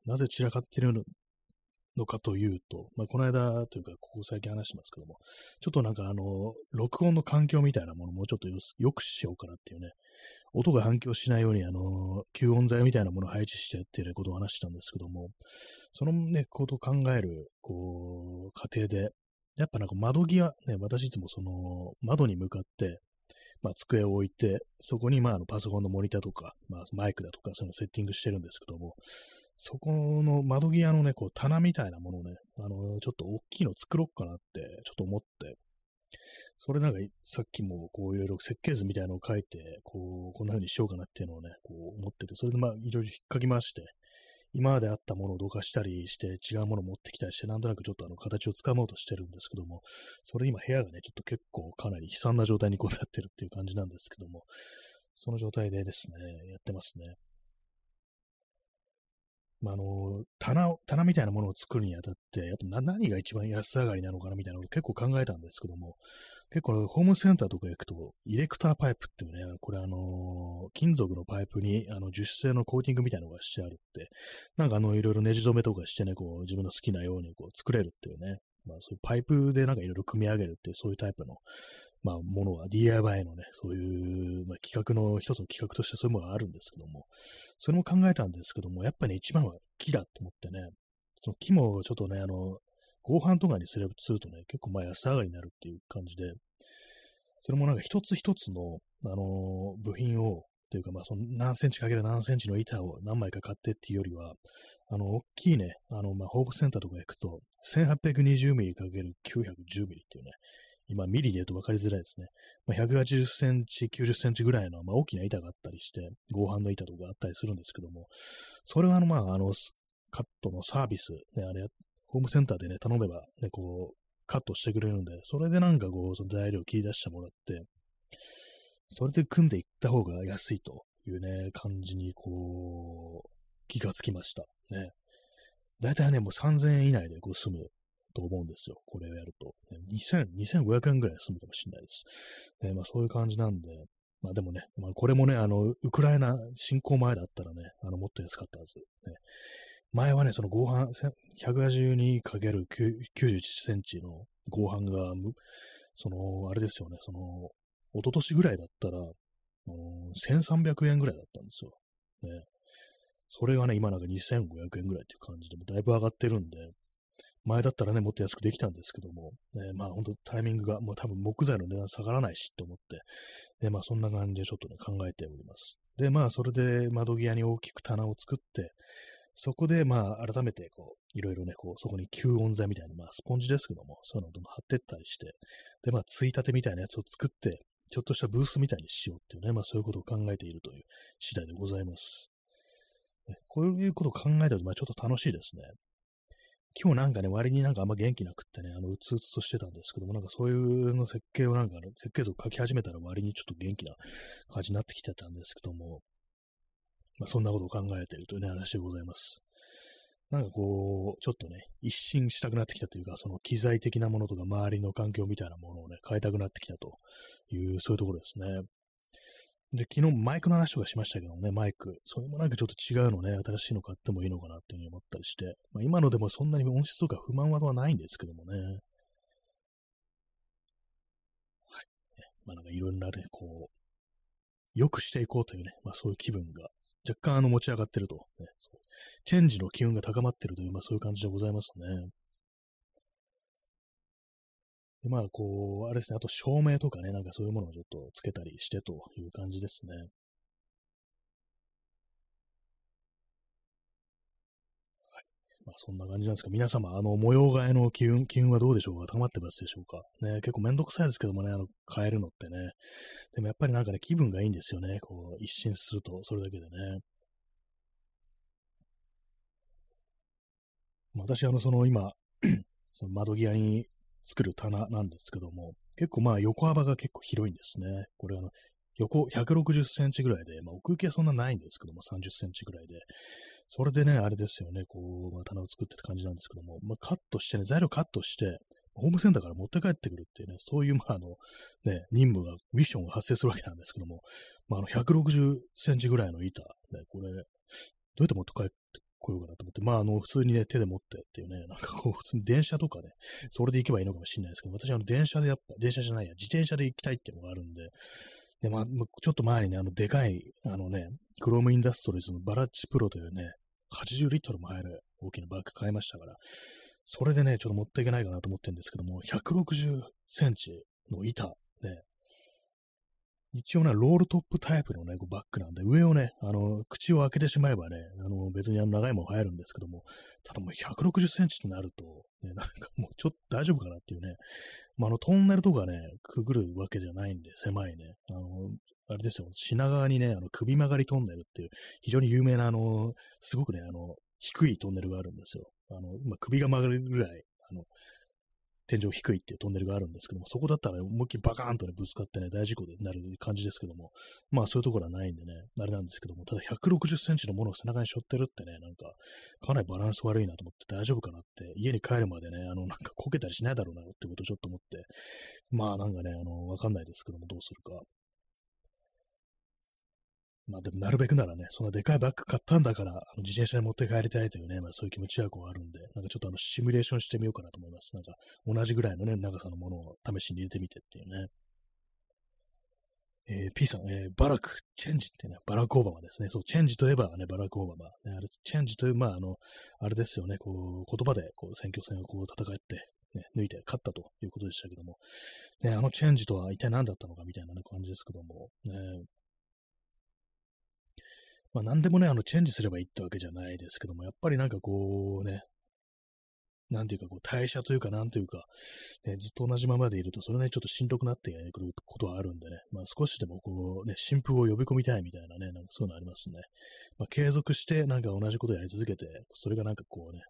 なぜ散らかってるのかというと、まあ、この間というか、ここ最近話してますけども、ちょっとなんかあの、録音の環境みたいなものもちょっとよくしようかなっていうね、音が反響しないように、あの、吸音材みたいなものを配置してっていうことを話したんですけども、そのね、ことを考える、こう、過程で、やっぱなんか窓際、ね、私いつもその、窓に向かって、まあ、机を置いて、そこに、まあ、あのパソコンのモニターとか、まあ、マイクだとか、そういうのセッティングしてるんですけども、そこの窓際のね、こう、棚みたいなものをね、あの、ちょっと大きいの作ろうかなって、ちょっと思って、それなんか、さっきも、こう、いろいろ設計図みたいなのを書いて、こう、こんな風にしようかなっていうのをね、こう、思ってて、それでまあ、いろいろ引っかき回して、今まであったものをどかしたりして、違うものを持ってきたりして、なんとなくちょっとあの形をつかもうとしてるんですけども、それ今部屋がね、ちょっと結構かなり悲惨な状態にこうなってるっていう感じなんですけども、その状態でですね、やってますね。まあ、の、棚、棚みたいなものを作るにあたって、やっぱ何が一番安上がりなのかなみたいなことを結構考えたんですけども、結構ホームセンターとか行くと、イレクターパイプっていうね、これあの、金属のパイプにあの樹脂製のコーティングみたいなのがしてあるって、なんかあの、いろいろネジ止めとかしてね、こう、自分の好きなようにこう作れるっていうね、まあそういうパイプでなんかいろいろ組み上げるっていう、そういうタイプの、まあ、ものは DIY のね、そういう、まあ、企画の、一つの企画としてそういうものがあるんですけども、それも考えたんですけども、やっぱり、ね、一番は木だと思ってね、その木もちょっとね、あの、合板とかにするとね、結構まあ安上がりになるっていう感じで、それもなんか一つ一つの、あの部品を、というかまあその何センチかける何センチの板を何枚か買ってっていうよりは、あの、大きいね、あの、まあ、ホームセンターとか行くと、1820ミリかける910ミリっていうね、今、ミリで言うと分かりづらいですね。まあ、180センチ、90センチぐらいの、まあ、大きな板があったりして、合板の板とかあったりするんですけども、それはあの、まあ、あの、カットのサービス、ね、あれ、ホームセンターでね、頼めば、ね、こう、カットしてくれるんで、それでなんかこう、その材料を切り出してもらって、それで組んでいった方が安いというね、感じにこう、気がつきました。ね。大体ね、もう3000円以内でこう済むと思うんですよ。これをやると。2000、2500円ぐらい済むかもしれないです。ね、まあそういう感じなんで、まあでもね、まあこれもね、あの、ウクライナ侵攻前だったらね、あの、もっと安かったはず。ね、前はね、その合板、182×91 センチの合板が、その、あれですよね、その、一昨年ぐらいだったら、1300円ぐらいだったんですよ。ね。それがね、今なんか2500円ぐらいっていう感じで、だいぶ上がってるんで、前だったらね、もっと安くできたんですけども、ね、まあ本当タイミングが、もう多分木材の値段下がらないしと思って、で、まあそんな感じでちょっとね、考えております。で、まあそれで窓際に大きく棚を作って、そこでまあ改めてこう、いろいろね、こう、そこに吸音材みたいな、まあスポンジですけども、そういうのをどんどん貼ってったりして、で、まあついたてみたいなやつを作って、ちょっとしたブースみたいにしようっていうね、まあそういうことを考えているという次第でございます。こういうことを考えたと、まあちょっと楽しいですね。今日なんかね、割になんかあんま元気なくってね、あの、うつうつとしてたんですけども、なんかそういうの設計をなんか、設計図を書き始めたら割にちょっと元気な感じになってきてたんですけども、まあそんなことを考えているというね、話でございます。なんかこう、ちょっとね、一新したくなってきたというか、その機材的なものとか周りの環境みたいなものをね、変えたくなってきたという、そういうところですね。で、昨日マイクの話とかしましたけどね、マイク。それもなんかちょっと違うのね、新しいの買ってもいいのかなっていうふうに思ったりして、まあ、今のでもそんなに音質とか不満はないんですけどもね。はい。まあなんかいろんなね、こう、良くしていこうというね、まあそういう気分が若干あの持ち上がってると、ね、チェンジの機運が高まってるという、まあそういう感じでございますね。で、まあ、こう、あれですね、あと照明とかね、なんかそういうものをちょっとつけたりしてという感じですね。はい。まあ、そんな感じなんですが、皆様、あの、模様替えの機運、機運はどうでしょうか？高まってますでしょうか？ね、結構めんどくさいですけどもね、あの、変えるのってね。でもやっぱりなんかね、気分がいいんですよね。こう、一新すると、それだけでね。私、あの、その今、その窓際に作る棚なんですけども、結構まあ横幅が結構広いんですね。これあの、横160センチぐらいで、まあ奥行きはそんなないんですけども、30センチぐらいで。それでね、あれですよね、こう、まあ、棚を作ってって感じなんですけども、まあ、カットしてね、材料カットして、ホームセンターから持って帰ってくるっていうね、そういう、まあ、あの、ね、任務が、ミッションが発生するわけなんですけども、まあ、あの、160センチぐらいの板、ね、これ、どうやって持って帰ってこようかなと思って、まあ、あの、普通にね、手で持ってっていうね、なんかこう、普通に電車とかね、それで行けばいいのかもしれないですけど、私、あの、電車でやっぱ、電車じゃないや、自転車で行きたいっていうのがあるんで、で、まあ、ちょっと前にね、あの、でかい、あのね、クロームインダストリーズのバラッチプロというね、80リットルも入る大きなバッグ買いましたから、それでね、ちょっと持っていけないかなと思ってるんですけども、160センチの板、ね、一応ね、ロールトップタイプのね、こうバッグなんで、上をね、あの、口を開けてしまえばね、あの、別にあの長いもの入るんですけども、ただもう160センチとなると、ね、なんかもうちょっと大丈夫かなっていうね、まあ、あの、トンネルとかね、くぐるわけじゃないんで、狭いね、あの、あれですよ、品川にね、あの、首曲がりトンネルっていう、非常に有名な、あの、すごくね、あの、低いトンネルがあるんですよ。あの、まあ、首が曲がるぐらい、あの、天井低いっていうトンネルがあるんですけども、そこだったら、ね、思いっきりバカーンとね、ぶつかってね、大事故になる感じですけども、まあそういうところはないんでね、あれなんですけども、ただ160センチのものを背中に背負ってるってね、なんか、かなりバランス悪いなと思って大丈夫かなって、家に帰るまでね、あの、なんかこけたりしないだろうなってことをちょっと思って、まあなんかね、あの、わかんないですけども、どうするか。まあでもなるべくならね、そんなでかいバッグ買ったんだから、あの自転車に持って帰りたいというね、まあそういう気持ちはこうあるんで、なんかちょっとあのシミュレーションしてみようかなと思います。なんか同じぐらいのね、長さのものを試しに入れてみてっていうね。えー、P さん、えー、バラク、チェンジってね、バラクオーバマですね。そう、チェンジといえばね、バラクオーバマ。ね、あれ、チェンジという、まあ、あの、あれですよね、こう、言葉で、こう、選挙戦をこう、戦って、ね、抜いて勝ったということでしたけども、ね、あのチェンジとは一体何だったのかみたいな、ね、感じですけども、ね、まあ何でもね、あの、チェンジすればいいってわけじゃないですけども、やっぱりなんかこうね、なんていうか、こう、代謝というか、なんというか、ね、ずっと同じままでいると、それね、ちょっとしんどくなってくることはあるんでね、まあ少しでもこう、ね、新風を呼び込みたいみたいなね、なんかそういうのありますね。まあ継続して、なんか同じことやり続けて、それがなんかこうね、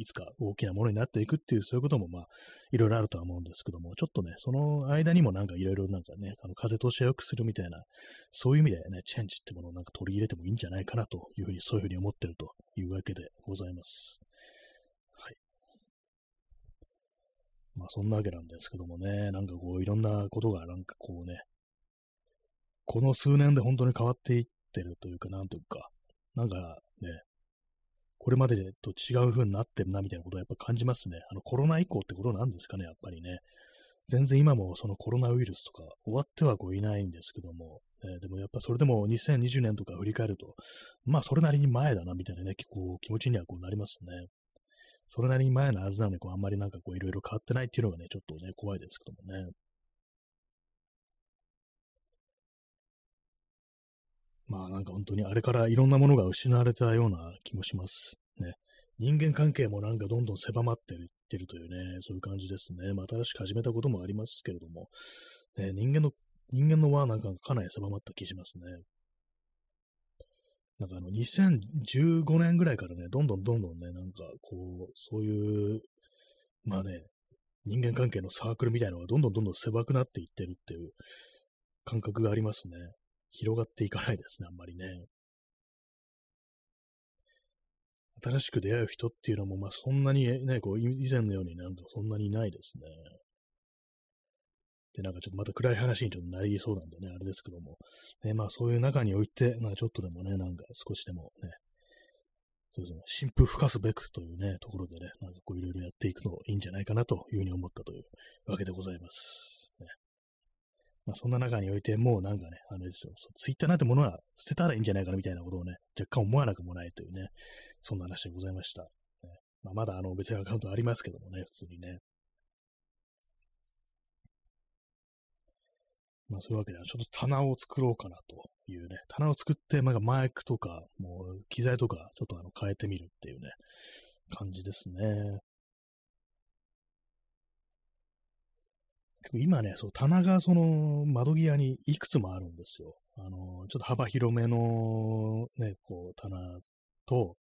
いつか大きなものになっていくっていう、そういうこともまあ、いろいろあるとは思うんですけども、ちょっとね、その間にもなんかいろいろなんかね、あの風通しを良くするみたいな、そういう意味でね、チェンジってものをなんか取り入れてもいいんじゃないかなというふうに、そういうふうに思ってるというわけでございます。はい。まあそんなわけなんですけどもね、なんかこういろんなことがなんかこうね、この数年で本当に変わっていってるというか、なんというか、なんかね、これまでと違う風になってるなみたいなことをやっぱ感じますね。あのコロナ以降ってことなんですかね、やっぱりね。全然今もそのコロナウイルスとか終わってはこういないんですけども、えー、でもやっぱそれでも2020年とか振り返ると、まあそれなりに前だなみたいなね、こう気持ちにはこうなりますね。それなりに前のはずなのに、こうあんまりなんかこういろいろ変わってないっていうのがね、ちょっとね、怖いですけどもね。まあなんか本当にあれからいろんなものが失われたような気もします。ね。人間関係もなんかどんどん狭まっていってるというね、そういう感じですね。まあ新しく始めたこともありますけれども、ね、人間の、人間の輪なんかかなり狭まった気しますね。なんかあの、2015年ぐらいからね、どんどんどんどんね、なんかこう、そういう、まあね、人間関係のサークルみたいなのがどんどんどんどん狭くなっていってるっていう感覚がありますね。広がっていかないですね、あんまりね。新しく出会う人っていうのも、まあそんなにね、こう、以前のようになんかそんなにないですね。で、なんかちょっとまた暗い話にちょっとなりそうなんでね、あれですけども。ね、まあそういう中において、まあちょっとでもね、なんか少しでもね、そうですね、新風吹かすべくというね、ところでね、なんかこういろいろやっていくのいいんじゃないかなというふうに思ったというわけでございます。まあ、そんな中において、もうなんかね、あれですよ、ツイッターなんてものは捨てたらいいんじゃないかなみたいなことをね、若干思わなくもないというね、そんな話でございました。ねまあ、まだあの別にアカウントありますけどもね、普通にね。まあそういうわけで、ちょっと棚を作ろうかなというね、棚を作って、まあマイクとか、もう機材とか、ちょっとあの変えてみるっていうね、感じですね。今ね、そう、棚がその窓際にいくつもあるんですよ。あの、ちょっと幅広めのね、こう、棚と、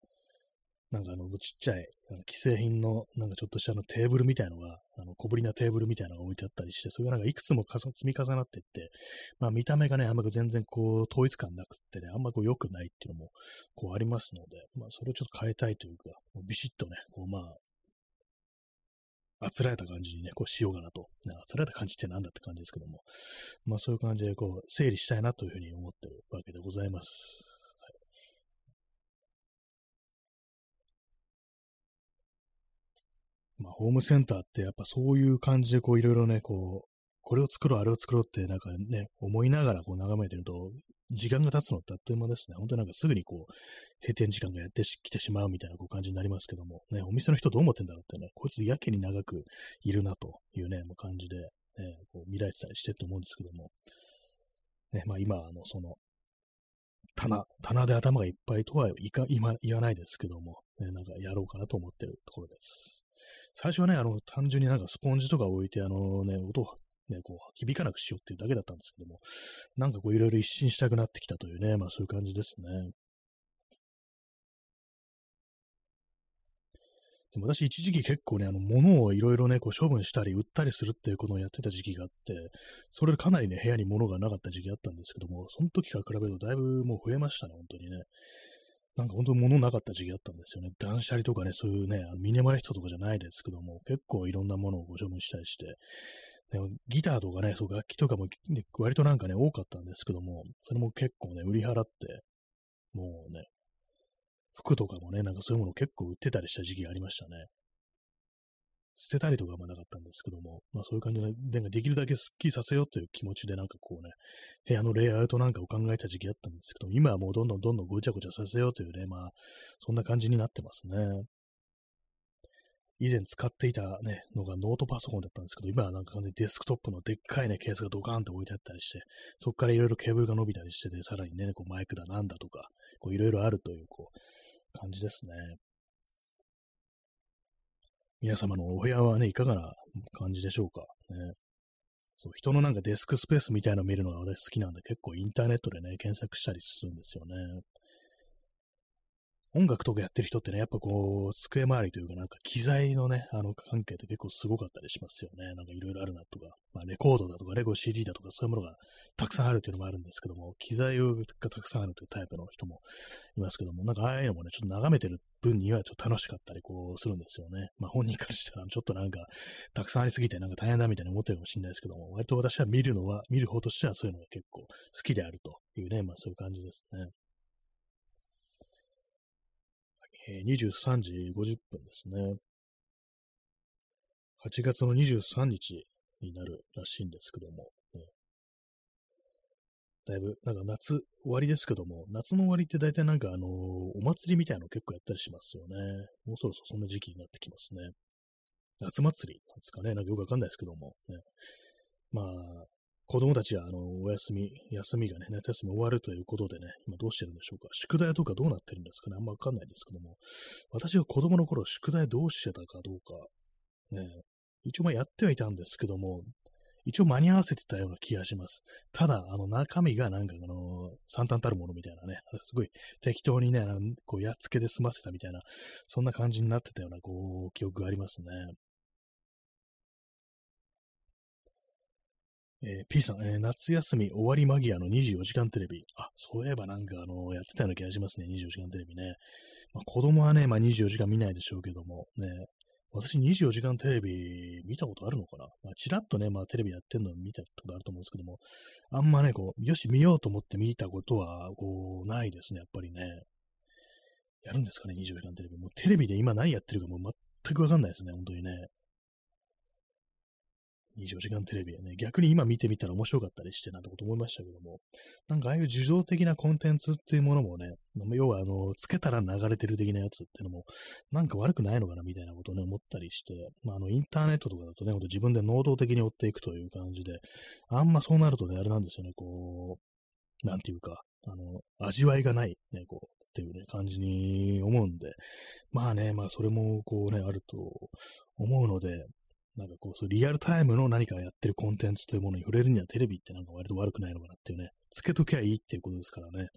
なんかあの、ちっちゃい、あの既製品の、なんかちょっとしたのテーブルみたいのが、あの、小ぶりなテーブルみたいなのが置いてあったりして、それがなんかいくつも積み重なっていって、まあ見た目がね、あんま全然こう、統一感なくってね、あんまこう良くないっていうのも、こうありますので、まあそれをちょっと変えたいというか、ビシッとね、こうまあ、あつらえた感じにね、こうしようかなと。あつらえた感じってなんだって感じですけども。まあそういう感じでこう整理したいなというふうに思ってるわけでございます。はい、まあホームセンターってやっぱそういう感じでこういろいろね、こうこれを作ろう、あれを作ろうって、なんかね、思いながらこう眺めてると、時間が経つのってあっという間ですね。本当になんかすぐにこう、閉店時間がやってきてしまうみたいなこう感じになりますけども、ね、お店の人どう思ってんだろうってね、こいつやけに長くいるなというね、もう感じで、ね、こう見られてたりしてると思うんですけども、ね、まあ今、あの、その、棚、棚で頭がいっぱいとはいか、今、言わないですけども、ね、なんかやろうかなと思ってるところです。最初はね、あの、単純になんかスポンジとか置いて、あのね、音をね、こう、響かなくしようっていうだけだったんですけども、なんかこう、いろいろ一新したくなってきたというね、まあそういう感じですね。でも私一時期結構ね、あの、物をいろいろね、こう処分したり売ったりするっていうことをやってた時期があって、それでかなりね、部屋に物がなかった時期あったんですけども、その時から比べるとだいぶもう増えましたね、本当にね。なんか本当に物なかった時期あったんですよね。断捨離とかね、そういうね、ミニマリストとかじゃないですけども、結構いろんなものをご処分したりして、ギターとかね、そう楽器とかも、ね割となんかね、多かったんですけども、それも結構ね、売り払って、もうね、服とかもね、なんかそういうもの結構売ってたりした時期がありましたね。捨てたりとかもなかったんですけども、まあそういう感じで、できるだけスッキリさせようという気持ちでなんかこうね、部屋のレイアウトなんかを考えた時期あったんですけど、今はもうどんどんどんどんごちゃごちゃさせようというね、まあ、そんな感じになってますね。以前使っていたね、のがノートパソコンだったんですけど、今はなんか完全にデスクトップのでっかいね、ケースがドカーンと置いてあったりして、そこからいろいろケーブルが伸びたりしてて、さらにね、こうマイクだなんだとか、こういろいろあるという、こう、感じですね。皆様のお部屋はね、いかがな感じでしょうか？ね、そう、人のなんかデスクスペースみたいなのを見るのが私好きなんで、結構インターネットでね、検索したりするんですよね。音楽とかやってる人ってね、やっぱこう、机周りというかなんか機材のね、あの関係って結構すごかったりしますよね。なんかいろいろあるなとか、まあレコードだとかレゴ CD だとかそういうものがたくさんあるというのもあるんですけども、機材がたくさんあるというタイプの人もいますけども、なんかああいうのもね、ちょっと眺めてる分にはちょっと楽しかったりこうするんですよね。まあ本人からしたらちょっとなんかたくさんありすぎてなんか大変だみたいに思ってるかもしれないですけども、割と私は見るのは、見る方としてはそういうのが結構好きであるというね、まあそういう感じですね。え、23時50分ですね。8月の23日になるらしいんですけども、ね、だいぶ、なんか夏終わりですけども、夏の終わりって大体なんかあのー、お祭りみたいなの結構やったりしますよね。もうそろそろそんな時期になってきますね。夏祭りなんですかね。なんかよくわかんないですけども、ね。まあ、子供たちは、あの、お休み、休みがね、夏休み終わるということでね、今どうしてるんでしょうか。宿題とかどうなってるんですかね。あんまわかんないですけども。私が子供の頃、宿題どうしてたかどうか、ね、一応まあやってはいたんですけども、一応間に合わせてたような気がします。ただ、あの、中身がなんかあの、惨憺たるものみたいなね、すごい適当にね、こう、やっつけで済ませたみたいな、そんな感じになってたような、こう、記憶がありますね。えー、P さん、えー、夏休み終わり間際の24時間テレビ。あ、そういえばなんかあの、やってたような気がしますね、24時間テレビね。まあ、子供はね、まあ、24時間見ないでしょうけども、ね、私24時間テレビ見たことあるのかな？まあ、ちらっとね、まあテレビやってるの見たことあると思うんですけども、あんまね、こう、よし見ようと思って見たことは、こう、ないですね、やっぱりね。やるんですかね、24時間テレビ。もうテレビで今何やってるかもう全くわかんないですね、本当にね。24時間テレビはね、逆に今見てみたら面白かったりしてなんてこと思いましたけども、なんかああいう受動的なコンテンツっていうものもね、要はあの、つけたら流れてる的なやつっていうのも、なんか悪くないのかなみたいなことをね、思ったりして、まあ、あの、インターネットとかだとね、ほんと自分で能動的に追っていくという感じで、あんまそうなるとね、あれなんですよね、こう、なんていうか、あの、味わいがない、ね、こう、っていうね、感じに思うんで、まあね、まあそれもこうね、あると思うので、なんかこう、そうリアルタイムの何かやってるコンテンツというものに触れるにはテレビってなんか割と悪くないのかなっていうね、つけときゃいいっていうことですからね。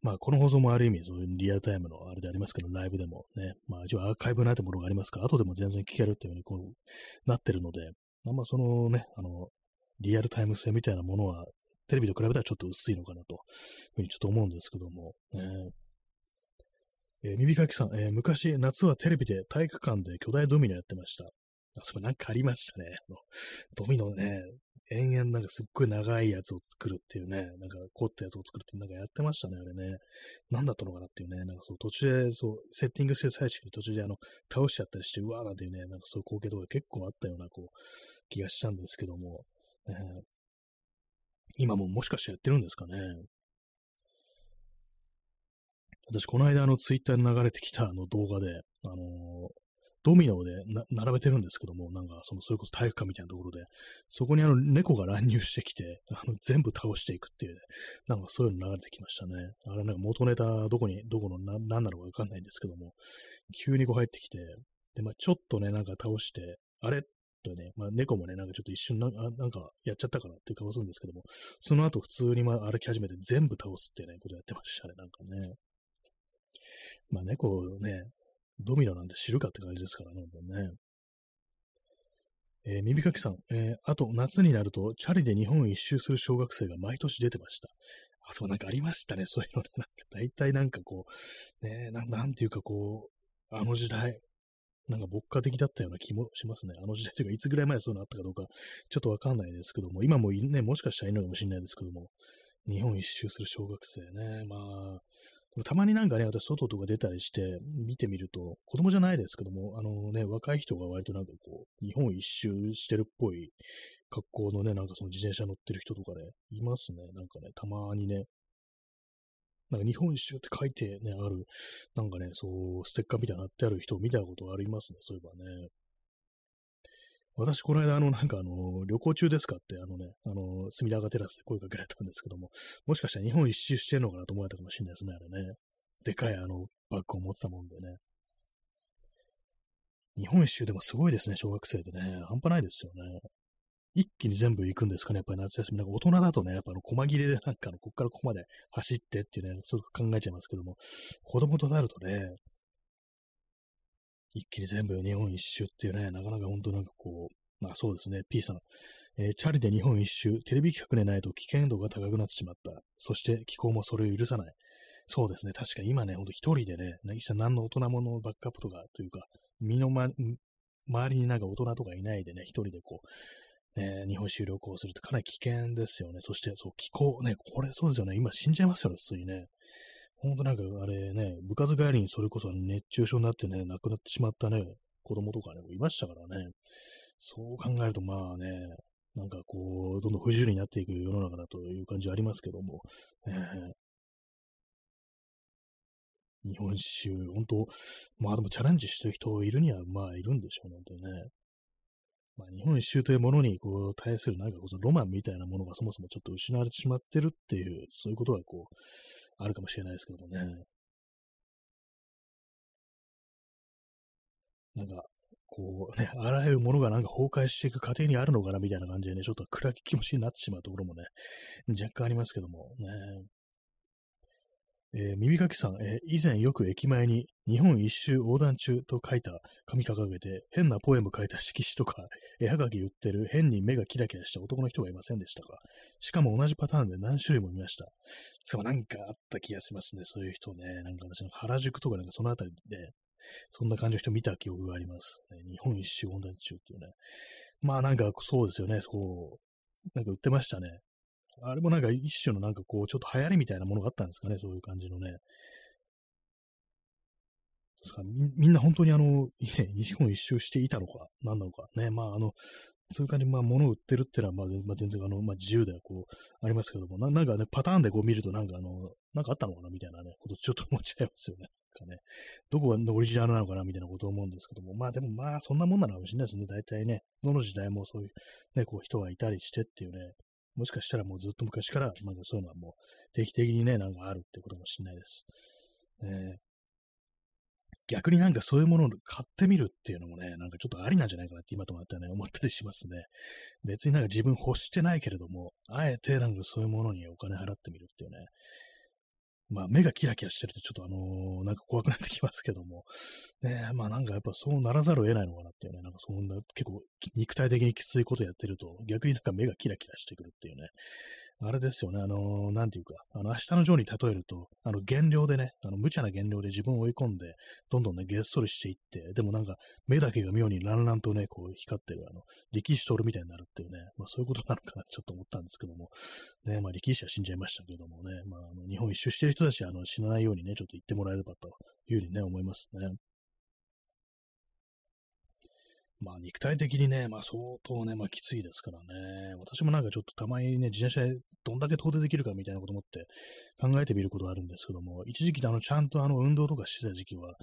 まあ、この放送もある意味、そういうリアルタイムのあれでありますけど、ライブでもね、まあ、一応アーカイブないものがありますから、後でも全然聞けるっていうふうにこう、なってるので、まあ、そのね、あの、リアルタイム性みたいなものは、テレビと比べたらちょっと薄いのかなというふうにちょっと思うんですけども、ね、えー、耳かきさん、えー、昔夏はテレビで体育館で巨大ドミノやってました。あ、それなんかありましたね。ドミノね、延々なんかすっごい長いやつを作るっていうね、なんか凝ったやつを作るってなんかやってましたね、あれね。何だったのかなっていうね、なんかそう途中でそう、セッティングしてる最中に途中であの、倒しちゃったりして、うわーなんていうね、なんかそういう光景とか結構あったような、こう、気がしたんですけども、えー、今ももしかしてやってるんですかね。私、この間、あの、ツイッターに流れてきたあの動画で、あのー、ドミノで並べてるんですけども、なんか、その、それこそ体育館みたいなところで、そこにあの、猫が乱入してきて、あの、全部倒していくっていうね、なんかそういうの流れてきましたね。あれなんか元ネタ、どこに、どこの、な、なんなのかわかんないんですけども、急にこう入ってきて、で、まあちょっとね、なんか倒して、あれ？とね、まあ猫もね、なんかちょっと一瞬ななんかやっちゃったかなっていう顔するんですけども、その後普通にまあ歩き始めて全部倒すってね、ことやってましたね、なんかね。まあ猫ね、ドミノなんて知るかって感じですからね、本当にね。えー、耳かきさん、えー、あと夏になるとチャリで日本一周する小学生が毎年出てました。あ、そう、なんかありましたね、そういうのね。なんか大体なんかこう、ねな、なんていうかこう、あの時代、なんか牧歌的だったような気もしますね。あの時代というか、いつぐらい前そういうのあったかどうか、ちょっとわかんないですけども、今もね、もしかしたらいるのかもしれないですけども、日本一周する小学生ね、まあ、たまになんかね、私、外とか出たりして、見てみると、子供じゃないですけども、あのね、若い人が割となんかこう、日本一周してるっぽい格好のね、なんかその自転車乗ってる人とかね、いますね。なんかね、たまにね、なんか日本一周って書いてね、ある、なんかね、そう、ステッカーみたいなのってある人を見たことがありますね、そういえばね。私、この間、あの、なんかあの、旅行中ですかって、あのね、あの、隅田川テラスで声かけられたんですけども、もしかしたら日本一周してるのかなと思われたかもしれないですね、あれね。でかいあの、バッグを持ってたもんでね。日本一周でもすごいですね、小学生でね。半端ないですよね。一気に全部行くんですかね、やっぱり夏休み。なんか大人だとね、やっぱあの、細切れでなんかの、こっからここまで走ってっていうね、すごく考えちゃいますけども、子供となるとね、一気に全部日本一周っていうね、なかなか本当なんかこう、まあそうですね、P さん。えー、チャリで日本一周、テレビ企画でないと危険度が高くなってしまった。そして気候もそれを許さない。そうですね、確かに今ね、ほんと一人でね、一切何の大人ものバックアップとかというか、身の、ま、周りになんか大人とかいないでね、一人でこう、ね、日本周旅行するってかなり危険ですよね。そして、そう、気候、ね、これそうですよね、今死んじゃいますよね、普通にね。ほんとなんかあれね、部活帰りにそれこそ熱中症になってね、亡くなってしまったね、子供とかね、いましたからね。そう考えるとまあね、なんかこう、どんどん不自由になっていく世の中だという感じはありますけども、えー、日本酒、本当まあでもチャレンジしてる人いるにはまあいるんでしょうね、本当にね。まあ、日本一周というものにこう対するなんかこそロマンみたいなものがそもそもちょっと失われてしまってるっていう、そういうことがこう、あるかもしれないですけどもね。なんか、こうね、あらゆるものがなんか崩壊していく過程にあるのかなみたいな感じでね、ちょっと暗い気持ちになってしまうところもね、若干ありますけどもね。えー、耳かきさん、えー、以前よく駅前に日本一周横断中と書いた紙掲げて変なポエム書いた色紙とか 絵はがき売ってる変に目がキラキラした男の人がいませんでしたかしかも同じパターンで何種類も見ました。そう、なんかあった気がしますね。そういう人ね。なんか私の原宿とかなんかそのあたりで、そんな感じの人見た記憶があります。ね、日本一周横断中っていうね。まあなんかそうですよね。そう、なんか売ってましたね。あれもなんか一種のなんかこう、ちょっと流行りみたいなものがあったんですかね、そういう感じのね。ですかみみんな本当にあの、ね、日本一周していたのか、何なのか、ね、まああの、そういう感じで、まあ、物を売ってるってのは、まあ、全然、あの、まあ、自由では、こう、ありますけどもな、なんかね、パターンでこう見ると、なんかあの、なんかあったのかなみたいなね、ことちょっと思っちゃいますよね。なんかね。どこがオリジナルなのかなみたいなことを思うんですけども、まあでもまあ、そんなもんなのかもしれないですね。大体ね、どの時代もそういう、ね、こう、人がいたりしてっていうね、もしかしたらもうずっと昔から、なんかそういうのはもう定期的にね、なんかあるってことかもしれないです。え逆になんかそういうものを買ってみるっていうのもね、なんかちょっとありなんじゃないかなって今となってはね、思ったりしますね。別になんか自分欲してないけれども、あえてなんかそういうものにお金払ってみるっていうね、まあ、目がキラキラしてるとちょっとあのー、なんか怖くなってきますけども、ねまあなんかやっぱそうならざるを得ないのかなっていうね、なんかそんな結構肉体的にきついことやってると、逆になんか目がキラキラしてくるっていうね、あれですよね、あのー、なんていうか、あの、明日のジョーに例えると、あの、減量でね、あの、無茶な減量で自分を追い込んで、どんどんね、げっそりしていって、でもなんか、目だけが妙にランランとね、こう、光ってる、あの、力士取るみたいになるっていうね、まあそういうことなのかな、ちょっと思ったんですけども、ね、まあ力士は死んじゃいましたけどもね、まあ、の日本一周してる人たちは、あの、死なないようにね、ちょっと言ってもらえればというふうにね、思いますね。まあ肉体的にね、まあ相当ね、まあきついですからね。私もなんかちょっとたまにね、自転車でどんだけ遠出できるかみたいなこと思って考えてみることがあるんですけども、一時期あのちゃんとあの運動とかしてた時期は、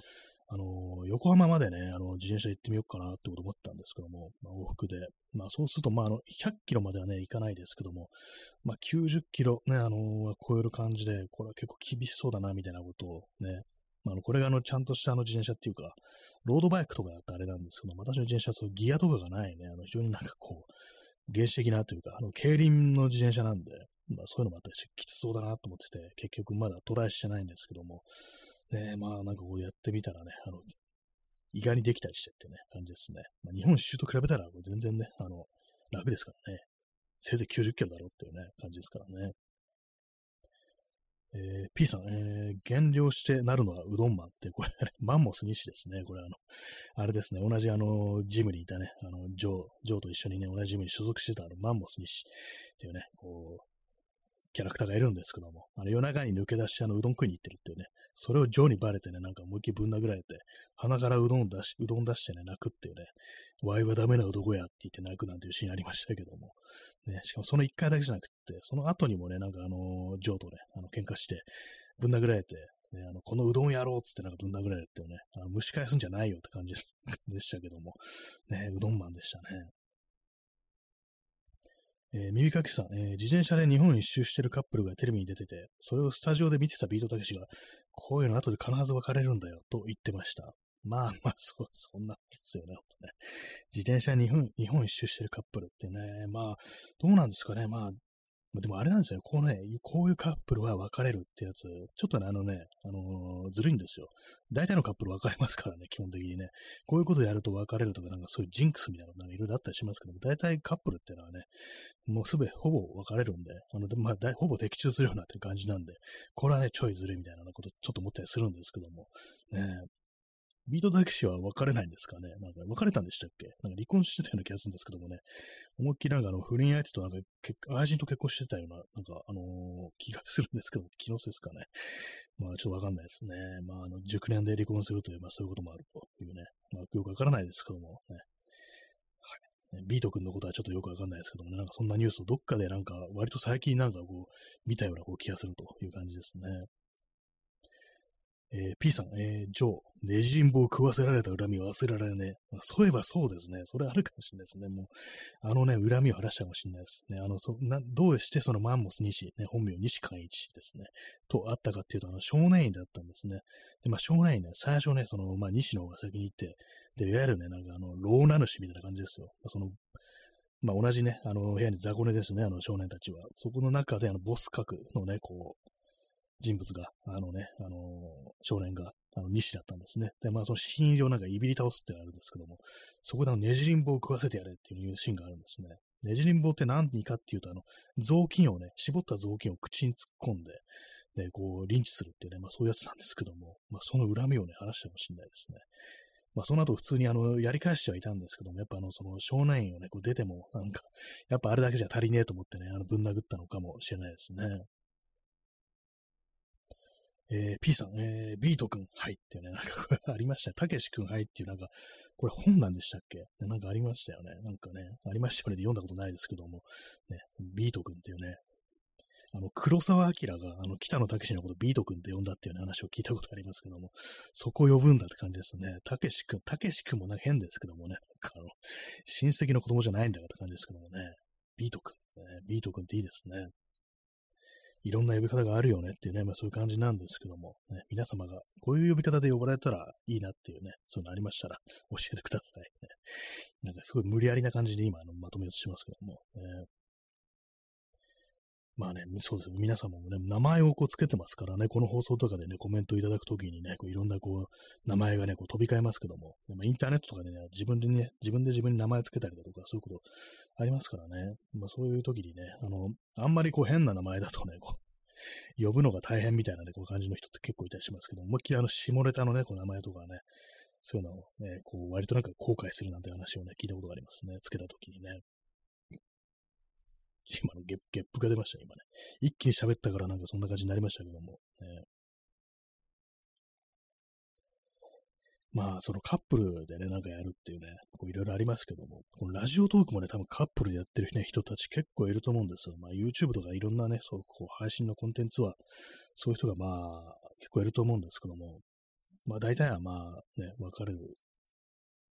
あの、横浜までね、あの、自転車行ってみようかなってこと思ったんですけども、まあ、往復で。まあ、そうすると、まあ、あの、100キロまではね、行かないですけども、まあ、90キロね、あの、超える感じで、これは結構厳しそうだな、みたいなことをね、あ、の、これがあの、ちゃんとしたあの自転車っていうか、ロードバイクとかだったらあれなんですけど、私の自転車はそうギアとかがないね、あの、非常になんかこう、原始的なというか、あの、競輪の自転車なんで、まあ、そういうのもあったりして、きつそうだなと思ってて、結局まだトライしてないんですけども、ね、まあなんかこうやってみたらね、あの、意外にできたりしてってね、感じですね。まあ、日本一周と比べたら全然ね、あの、楽ですからね。せいぜい90キロだろうっていうね、感じですからね。えー、P さん、えー、減量してなるのはうどんマンって、これ、マンモス西ですね。これ、あの、あれですね、同じあの、ジムにいたね、あの、ジョー、ジョーと一緒にね、同じジムに所属してたあの、マンモス西っていうね、こう、キャラクターがいるんですけども、あの夜中に抜け出してあのうどん食いに行ってるっていうね、それをジョーにバレてね、なんか思いっきりぶん殴られて、鼻からうどん出し、うどん出してね、泣くっていうね、ワイはダメな男やって言って泣くなんていうシーンありましたけども、ね、しかもその一回だけじゃなくって、その後にもね、なんかあの、ジョーとね、あの喧嘩して、ぶん殴られて、ね、あの、このうどんやろうっつってなんかぶん殴られるっていうね、あの蒸し返すんじゃないよって感じでしたけども、ね、うどんマンでしたね。えー、耳かきさん、えー、自転車で日本一周してるカップルがテレビに出てて、それをスタジオで見てたビートたけしが、こういうの後で必ず別れるんだよ、と言ってました。まあまあ、そう、そんなんですよね、ほんとね。自転車日本、日本一周してるカップルってね、まあ、どうなんですかね、まあ、でもあれなんですよ。こうね、こういうカップルは別れるってやつ、ちょっとね、あのね、あのー、ずるいんですよ。大体のカップル別れますからね、基本的にね。こういうことやると別れるとか、なんかそういうジンクスみたいなのなんかいろいろあったりしますけども、大体カップルっていうのはね、もうすべほぼ別れるんで、あの、まあ、ほぼ的中するようなって感じなんで、これはね、ちょいずるいみたいなことちょっと思ったりするんですけども、ね、ビートたけしは別れないんですかね？なんか別れたんでしたっけ？なんか離婚してたような気がするんですけどもね。思いっきりなんかあの不倫相手となんか愛人と結婚してたような、なんかあのー、気がするんですけど、気のせいですかね？まあちょっとわかんないですね。まああの、熟年で離婚するという、まあそういうこともあるというね。まあよくわからないですけどもね。はい。ビート君のことはちょっとよくわかんないですけどもね、なんかそんなニュースをどっかでなんか割と最近なんかこう見たようなこう気がするという感じですね。えー、P さん、えー、ジョー、ネジンボを食わせられた恨み忘れられねえ。そういえばそうですね。それあるかもしれないですね。もう、あのね、恨みを晴らしたかもしれないですね。あの、そなどうしてそのマンモス西、ね、本名西寛一ですね、とあったかっていうと、あの、少年院だったんですね。で、まあ、少年院ね、最初ね、その、まあ、西の方が先に行って、で、いわゆるね、なんかあの、老名主みたいな感じですよ。まあ、その、まあ、同じね、あの、部屋に雑魚寝ですね、あの少年たちは。そこの中で、あの、ボス格のね、こう、人物が、あのね、あのー、少年が、あの、西だったんですね。で、まあ、その死因上なんかいびり倒すってあるんですけども、そこであの、ねじりん棒を食わせてやれっていうシーンがあるんですね。ねじりん棒って何にかっていうと、あの、雑巾をね、絞った雑巾を口に突っ込んで、ね、こう、リンチするっていうね、まあ、そういうやつなんですけども、まあ、その恨みをね、話してほしいんないですね。まあ、その後普通にあの、やり返してはいたんですけども、やっぱあの、その少年院をね、こう出ても、なんか、やっぱあれだけじゃ足りねえと思ってね、あの、ぶん殴ったのかもしれないですね。えー、P さん、えー、ビートくん、はいっていうね、なんかこれありましたね。たけしくん、はいっていうなんか、これ本なんでしたっけ？なんかありましたよね。なんかね、ありましたよね。読んだことないですけども、ね、ビートくんっていうね、あの、黒沢明が、あの、北野武のことビートくんって呼んだっていう、ね、話を聞いたことありますけども、そこを呼ぶんだって感じですね。たけしくん、たけしくんもなんか変ですけどもね、なんかあの、親戚の子供じゃないんだかって感じですけどもね、ビートくん、ね、ビートくんっていいですね。いろんな呼び方があるよねっていうね、まあそういう感じなんですけども、ね、皆様がこういう呼び方で呼ばれたらいいなっていうね、そういうのありましたら教えてください、ね。なんかすごい無理やりな感じで今あのまとめようとしますけども、ね、まあね、そうですよ。皆様もね、名前をこうつけてますからね、この放送とかでね、コメントいただくときにね、こういろんなこう、名前がね、こう飛び交いますけども、まあ、インターネットとかでね、自分でね、自分で自分に名前つけたりだとか、そういうことありますからね、まあそういう時にね、あの、あんまりこう変な名前だとね、こう、呼ぶのが大変みたいなね、こう感じの人って結構いたりしますけど、思いっきりあの、下ネタのね、こう名前とかね、そういうのをね、こう、割となんか後悔するなんて話をね、聞いたことがありますね。つけた時にね。今のゲッゲップが出ましたね、今ね。一気に喋ったからなんかそんな感じになりましたけども。ね、まあ、そのカップルでね、なんかやるっていうね、いろいろありますけども、このラジオトークもね、多分カップルでやってる、ね、人たち結構いると思うんですよ。まあ、YouTube とかいろんなね、そう、こう配信のコンテンツは、そういう人がまあ、結構いると思うんですけども、まあ、大体はまあ、ね、わかる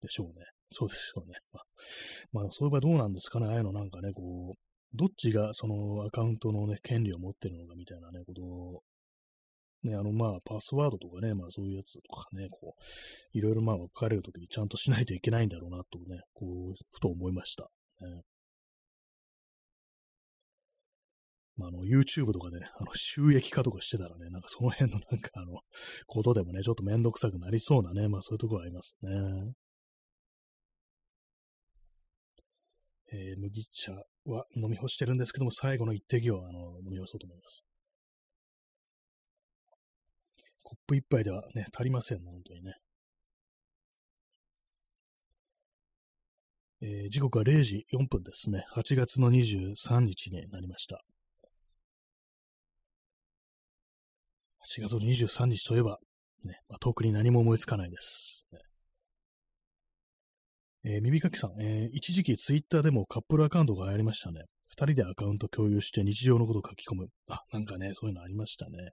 でしょうね。そうですよね。まあ、まあ、そういえばどうなんですかね、ああいうのなんかね、こう、どっちがそのアカウントのね、権利を持ってるのかみたいなね、ことを、ね、あの、まあ、パスワードとかね、まあ、そういうやつとかね、こう、いろいろまあ、分かれるときにちゃんとしないといけないんだろうな、とね、こう、ふと思いました。ね、まあ、あの、YouTube とかでね、あの、収益化とかしてたらね、なんかその辺のなんかあの、ことでもね、ちょっとめんどくさくなりそうなね、まあそういうところありますね。えー、麦茶は飲み干してるんですけども、最後の一滴をあの飲み干そうと思います。コップ一杯ではね、足りませんね、本当にね。えー、時刻は0時4分ですね。8月の23日になりました。8月の23日といえば、ね、まあ、特に何も思いつかないです。ねえー、耳かきさん、えー、一時期ツイッターでもカップルアカウントが流行りましたね。二人でアカウント共有して日常のことを書き込む。あ、なんかね、そういうのありましたね。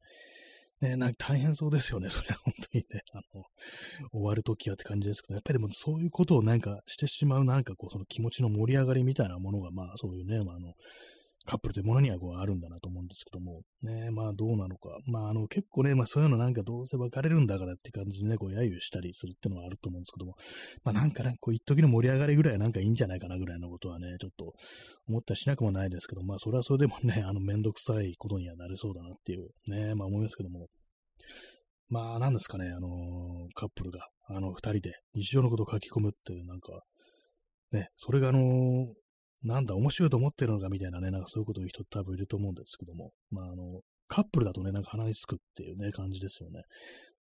ね、なんか大変そうですよね、それは、本当にね。あの、終わるときはって感じですけど、やっぱりでもそういうことをなんかしてしまう、なんかこう、その気持ちの盛り上がりみたいなものが、まあそういうね、まああの、カップルというものにはこうあるんだなと思うんですけども、ね、まあどうなのか。まああの結構ね、まあそういうのなんかどうせ別れるんだからって感じでね、こう揶揄したりするっていうのはあると思うんですけども、まあなんかね、こう一時の盛り上がりぐらいなんかいいんじゃないかなぐらいのことはね、ちょっと思ったりしなくもないですけど、まあそれはそれでもね、あのめんどくさいことにはなりそうだなっていうね、まあ思いますけども、まあなんですかね、あのー、カップルが、あの二人で日常のことを書き込むっていうなんか、ね、それがあのー、なんだ、面白いと思ってるのかみたいなね、なんかそういうことを言う人多分いると思うんですけども、まあ、あの、カップルだとね、なんか鼻につくっていうね、感じですよね。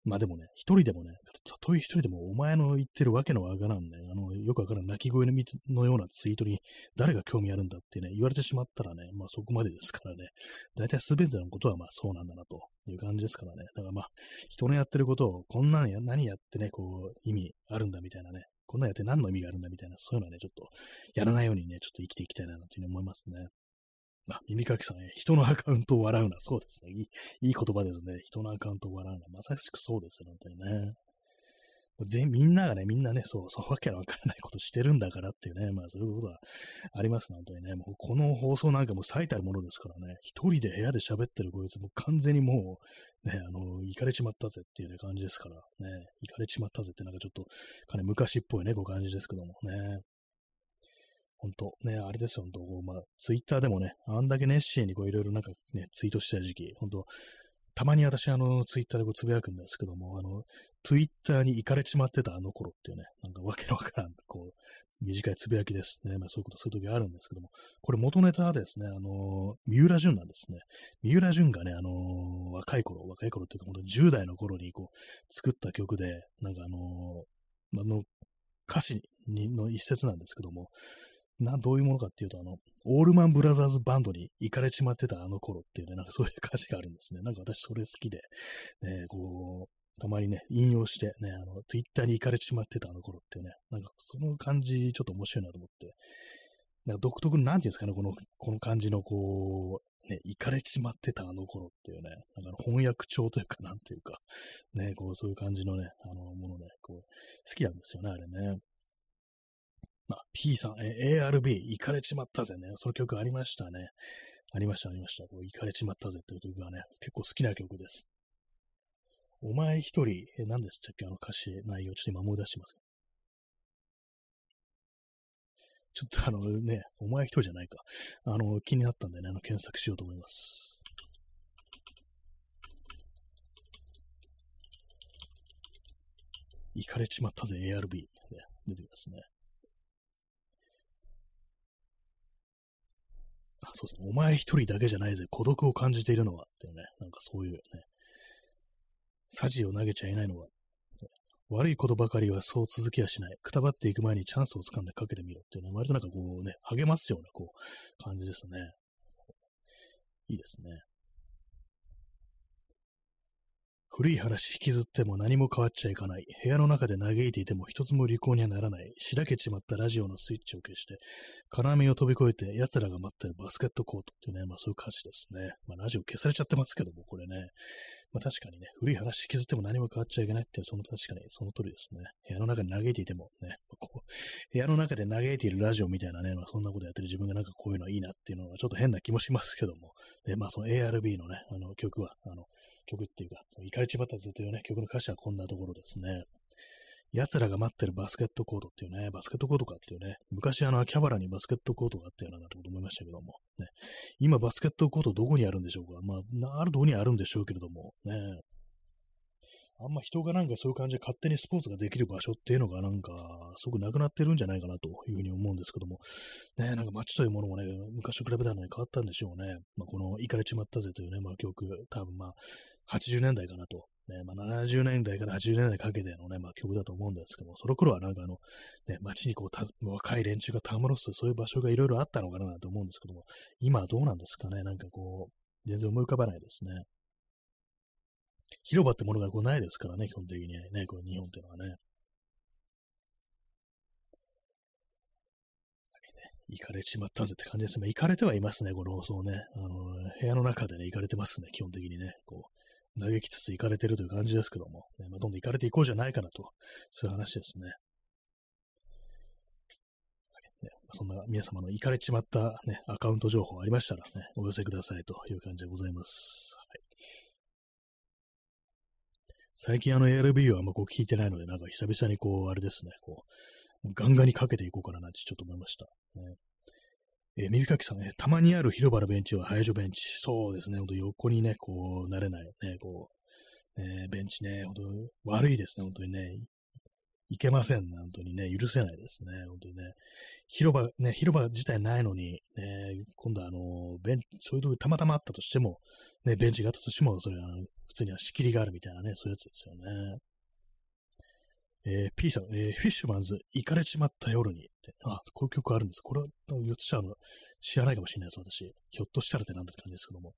まあでもね、一人でもね、たとえ一人でもお前の言ってるわけのわからんね、あの、よくわからん泣き声のようなツイートに誰が興味あるんだってね、言われてしまったらね、まあそこまでですからね、大体すべてのことはまあそうなんだなという感じですからね。だからまあ、人のやってることをこんなんや、何やってね、こう、意味あるんだみたいなね、こんなやって何の意味があるんだみたいな、そういうのはね、ちょっとやらないようにね、ちょっと生きていきたいなというふうに思いますね。あ、耳かきさん、人のアカウントを笑うな。そうですね。いいいい言葉ですね。人のアカウントを笑うな。まさしくそうですよ、本当にね。全みんながね、みんなね、そう、そうわけのわからないことしてるんだからっていうね、まあそういうことはありますね、本当にね。もうこの放送なんかも最たるものですからね、一人で部屋で喋ってるこいつも完全にもう、ね、あの、行かれちまったぜっていうね、感じですから、ね、行かれちまったぜってなんかちょっと、かなり昔っぽいね、こう感じですけどもね。本当ね、あれですよ、本当まあ、ツイッターでもね、あんだけ熱心にこういろいろなんかね、ツイートした時期、本当たまに私、あの、ツイッターでこうつぶやくんですけども、あの、ツイッターに行かれちまってたあの頃っていうね、なんかわけのわからん、こう、短いつぶやきですね。まあそういうことするときあるんですけども、これ元ネタはですね、あの、三浦淳なんですね。三浦淳がね、あの、若い頃、若い頃っていうか、本当に10代の頃にこう、作った曲で、なんかあの、あの、歌詞にの一節なんですけども、な、どういうものかっていうと、あの、オールマンブラザーズバンドに行かれちまってたあの頃っていうね、なんかそういう歌詞があるんですね。なんか私それ好きで、ね、こう、たまにね、引用してね、あの、ツイッターに行かれちまってたあの頃っていうね、なんかその感じちょっと面白いなと思って、なんか独特の、なんていうんですかね、この、この感じのこう、ね、行かれちまってたあの頃っていうね、なんか翻訳帳というか、なんていうか、ね、こう、そういう感じのね、あの、ものね、こう、好きなんですよね、あれね。あ、P さん、え ARB、行かれちまったぜね。その曲ありましたね。ありました、ありました。こう行かれちまったぜっていう曲がね、結構好きな曲です。お前一人、え、何でしたっけ？あの歌詞、内容、ちょっと今思い出してます。ちょっとあのね、お前一人じゃないか。あの、気になったんでね、あの、検索しようと思います。行かれちまったぜ、ARB。ね、出てきますね。そうですね。お前一人だけじゃないぜ。孤独を感じているのは。っていうね。なんかそういうね。サジを投げちゃいないのは。悪いことばかりはそう続きはしない。くたばっていく前にチャンスをつかんでかけてみろっていうね。割となんかこうね、励ますようなこう、感じですね。いいですね。古い話引きずっても何も変わっちゃいかない。部屋の中で嘆いていても一つも利口にはならない。しらけちまったラジオのスイッチを消して、金網を飛び越えて奴らが待ってるバスケットコートっていうね、まあそういう歌詞ですね。まあラジオ消されちゃってますけども、これね。まあ確かにね、古い話削っても何も変わっちゃいけないっていう、その確かにその通りですね。部屋の中で嘆いていてもね、こう部屋の中で嘆いているラジオみたいなね、まあそんなことやってる自分がなんかこういうのはいいなっていうのはちょっと変な気もしますけども。で、まあその ARB のね、あの曲は、あの、曲っていうか、その怒りちばったずというね、曲の歌詞はこんなところですね。奴らが待ってるバスケットコートっていうね、バスケットコートかっていうね、昔あの、秋葉原にバスケットコートがあったようなこと思いましたけども、ね、今バスケットコートどこにあるんでしょうか？まあ、あるとこにあるんでしょうけれども、ね、あんま人がなんかそういう感じで勝手にスポーツができる場所っていうのがなんか、すごくなくなってるんじゃないかなというふうに思うんですけども、ね、なんか街というものもね、昔と比べたらね、変わったんでしょうね。まあ、この、行かれちまったぜというね、まあ、曲、多分まあ、80年代かなと。ね、まあ、70年代から80年代かけてのね、まあ、曲だと思うんですけども、その頃はなんかあの、ね、街にこう、若い連中がたむろす、そういう場所がいろいろあったのかなと思うんですけども、今はどうなんですかね、なんかこう、全然思い浮かばないですね。広場ってものがこうないですからね、基本的にね、こう日本っていうのはね。行かれちまったぜって感じですね。行かれてはいますね、この放送ね。あの、部屋の中でね、行かれてますね、基本的にね。こう、嘆きつつ行かれてるという感じですけども、ね、まあ、どんどん行かれていこうじゃないかなと、そういう話ですね。ねそんな皆様の行かれちまった、ね、アカウント情報ありましたらね、お寄せくださいという感じでございます。はい最近あの ARB はあんまこう聞いてないので、なんか久々にこう、あれですね、こう、ガンガンにかけていこうかななんてちょっと思いました。ね、えー、耳かきさんね、たまにある広場のベンチは早所ベンチ。そうですね、ほんと横にね、こう、なれない、ね、こう、ね、ベンチね、ほんと悪いですね、本当にね。いけませんね、本当にね、許せないですね、本当にね。広場、ね、広場自体ないのに、ね、今度あの、ベンそういうとこたまたまあったとしても、ね、ベンチがあったとしても、それあの、普通には仕切りがあるみたいなね、そういうやつですよね。えー、P さん、えー、フィッシュマンズ、行かれちまった夜にって、あ、こういう曲あるんです。これは、4つあの、知らないかもしれないです、私。ひょっとしたらってなんだって感じですけども。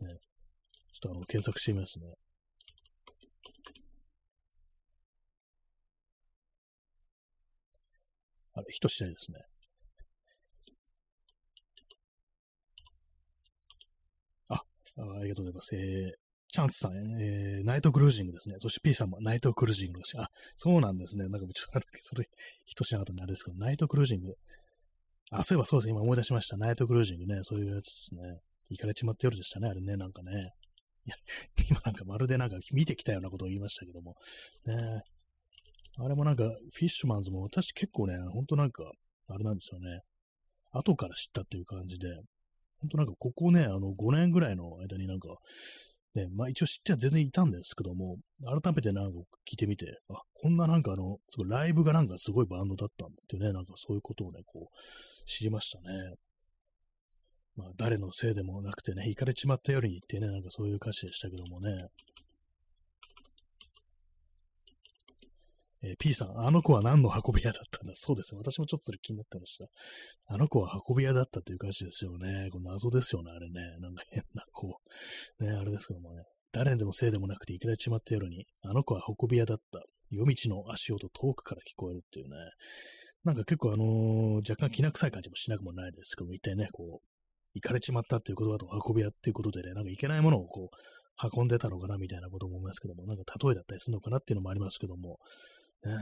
ね、ちょっとあの、検索してみますね。あれ、人次第ですね。あ、ありがとうございます。えー、チャンスさん、えー、ナイトクルージングですね。そして P さんもナイトクルージングだし、あ、そうなんですね。なんかちょっと、それ、人知らなかったんであれですけど、ナイトクルージング。あ、そういえばそうですね。今思い出しました。ナイトクルージングね。そういうやつですね。行かれちまった夜でしたね。あれね、なんかね。いや、今なんかまるでなんか見てきたようなことを言いましたけども。ねあれもなんか、フィッシュマンズも私結構ね、ほんとなんか、あれなんですよね。後から知ったっていう感じで、ほんとなんかここね、あの5年ぐらいの間になんか、ね、まあ一応知っては全然いたんですけども、改めてなんか聞いてみて、あ、こんななんかあの、すごいライブがなんかすごいバンドだったんだっていうね、なんかそういうことをね、こう、知りましたね。まあ誰のせいでもなくてね、行かれちまったよりにってね、なんかそういう歌詞でしたけどもね。えー、P さん、あの子は何の運び屋だったんだ？そうです。私もちょっとそれ気になってました。あの子は運び屋だったという歌詞ですよね。こ謎ですよね、あれね。なんか変な、こう、ね、あれですけどもね。誰にでもせいでもなくていきなりちまったように、あの子は運び屋だった。夜道の足音遠くから聞こえるっていうね。なんか結構あのー、若干きな臭い感じもしなくもないですけども、一体ね、こう、行かれちまったっていう言葉と運び屋っていうことでね、なんかいけないものをこう、運んでたのかなみたいなことも思いますけども、なんか例えだったりするのかなっていうのもありますけども、ね。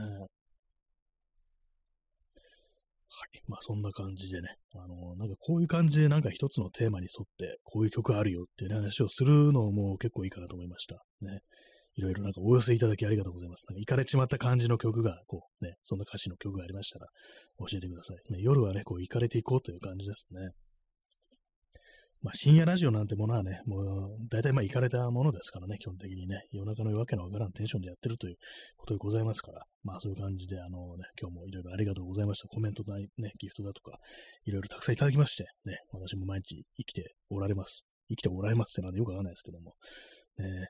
はい。まあそんな感じでね、あの、なんかこういう感じでなんか一つのテーマに沿ってこういう曲あるよっていう、ね、話をするのも結構いいかなと思いました。ね。いろいろなんかお寄せいただきありがとうございます。なんか行かれちまった感じの曲が、こうね、そんな歌詞の曲がありましたら教えてください。ね、夜はね、こう行かれていこうという感じですね。まあ、深夜ラジオなんてものはね、もう、大体まあ、行かれたものですからね、基本的にね、夜中のわけのわからんテンションでやってるということでございますから、まあ、そういう感じで、あのね、今日もいろいろありがとうございました。コメントだ、ね、ギフトだとか、いろいろたくさんいただきまして、ね、私も毎日生きておられます。生きておられますってのはよくわかんないですけども、ね、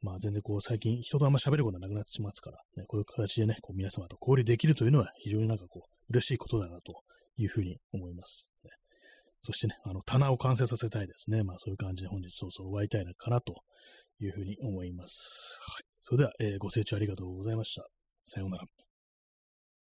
まあ全然こう最近人とあんま喋ることがなくなってしまますから、ね、こういう形でね、こう皆様と交流できるというのは非常になんかこう嬉しいことだなというふうに思います。そしてね、あの、棚を完成させたいですね。まあそういう感じで本日そうそう終わりたいのかなというふうに思います。はい。それでは、えー、ご清聴ありがとうございました。さようなら。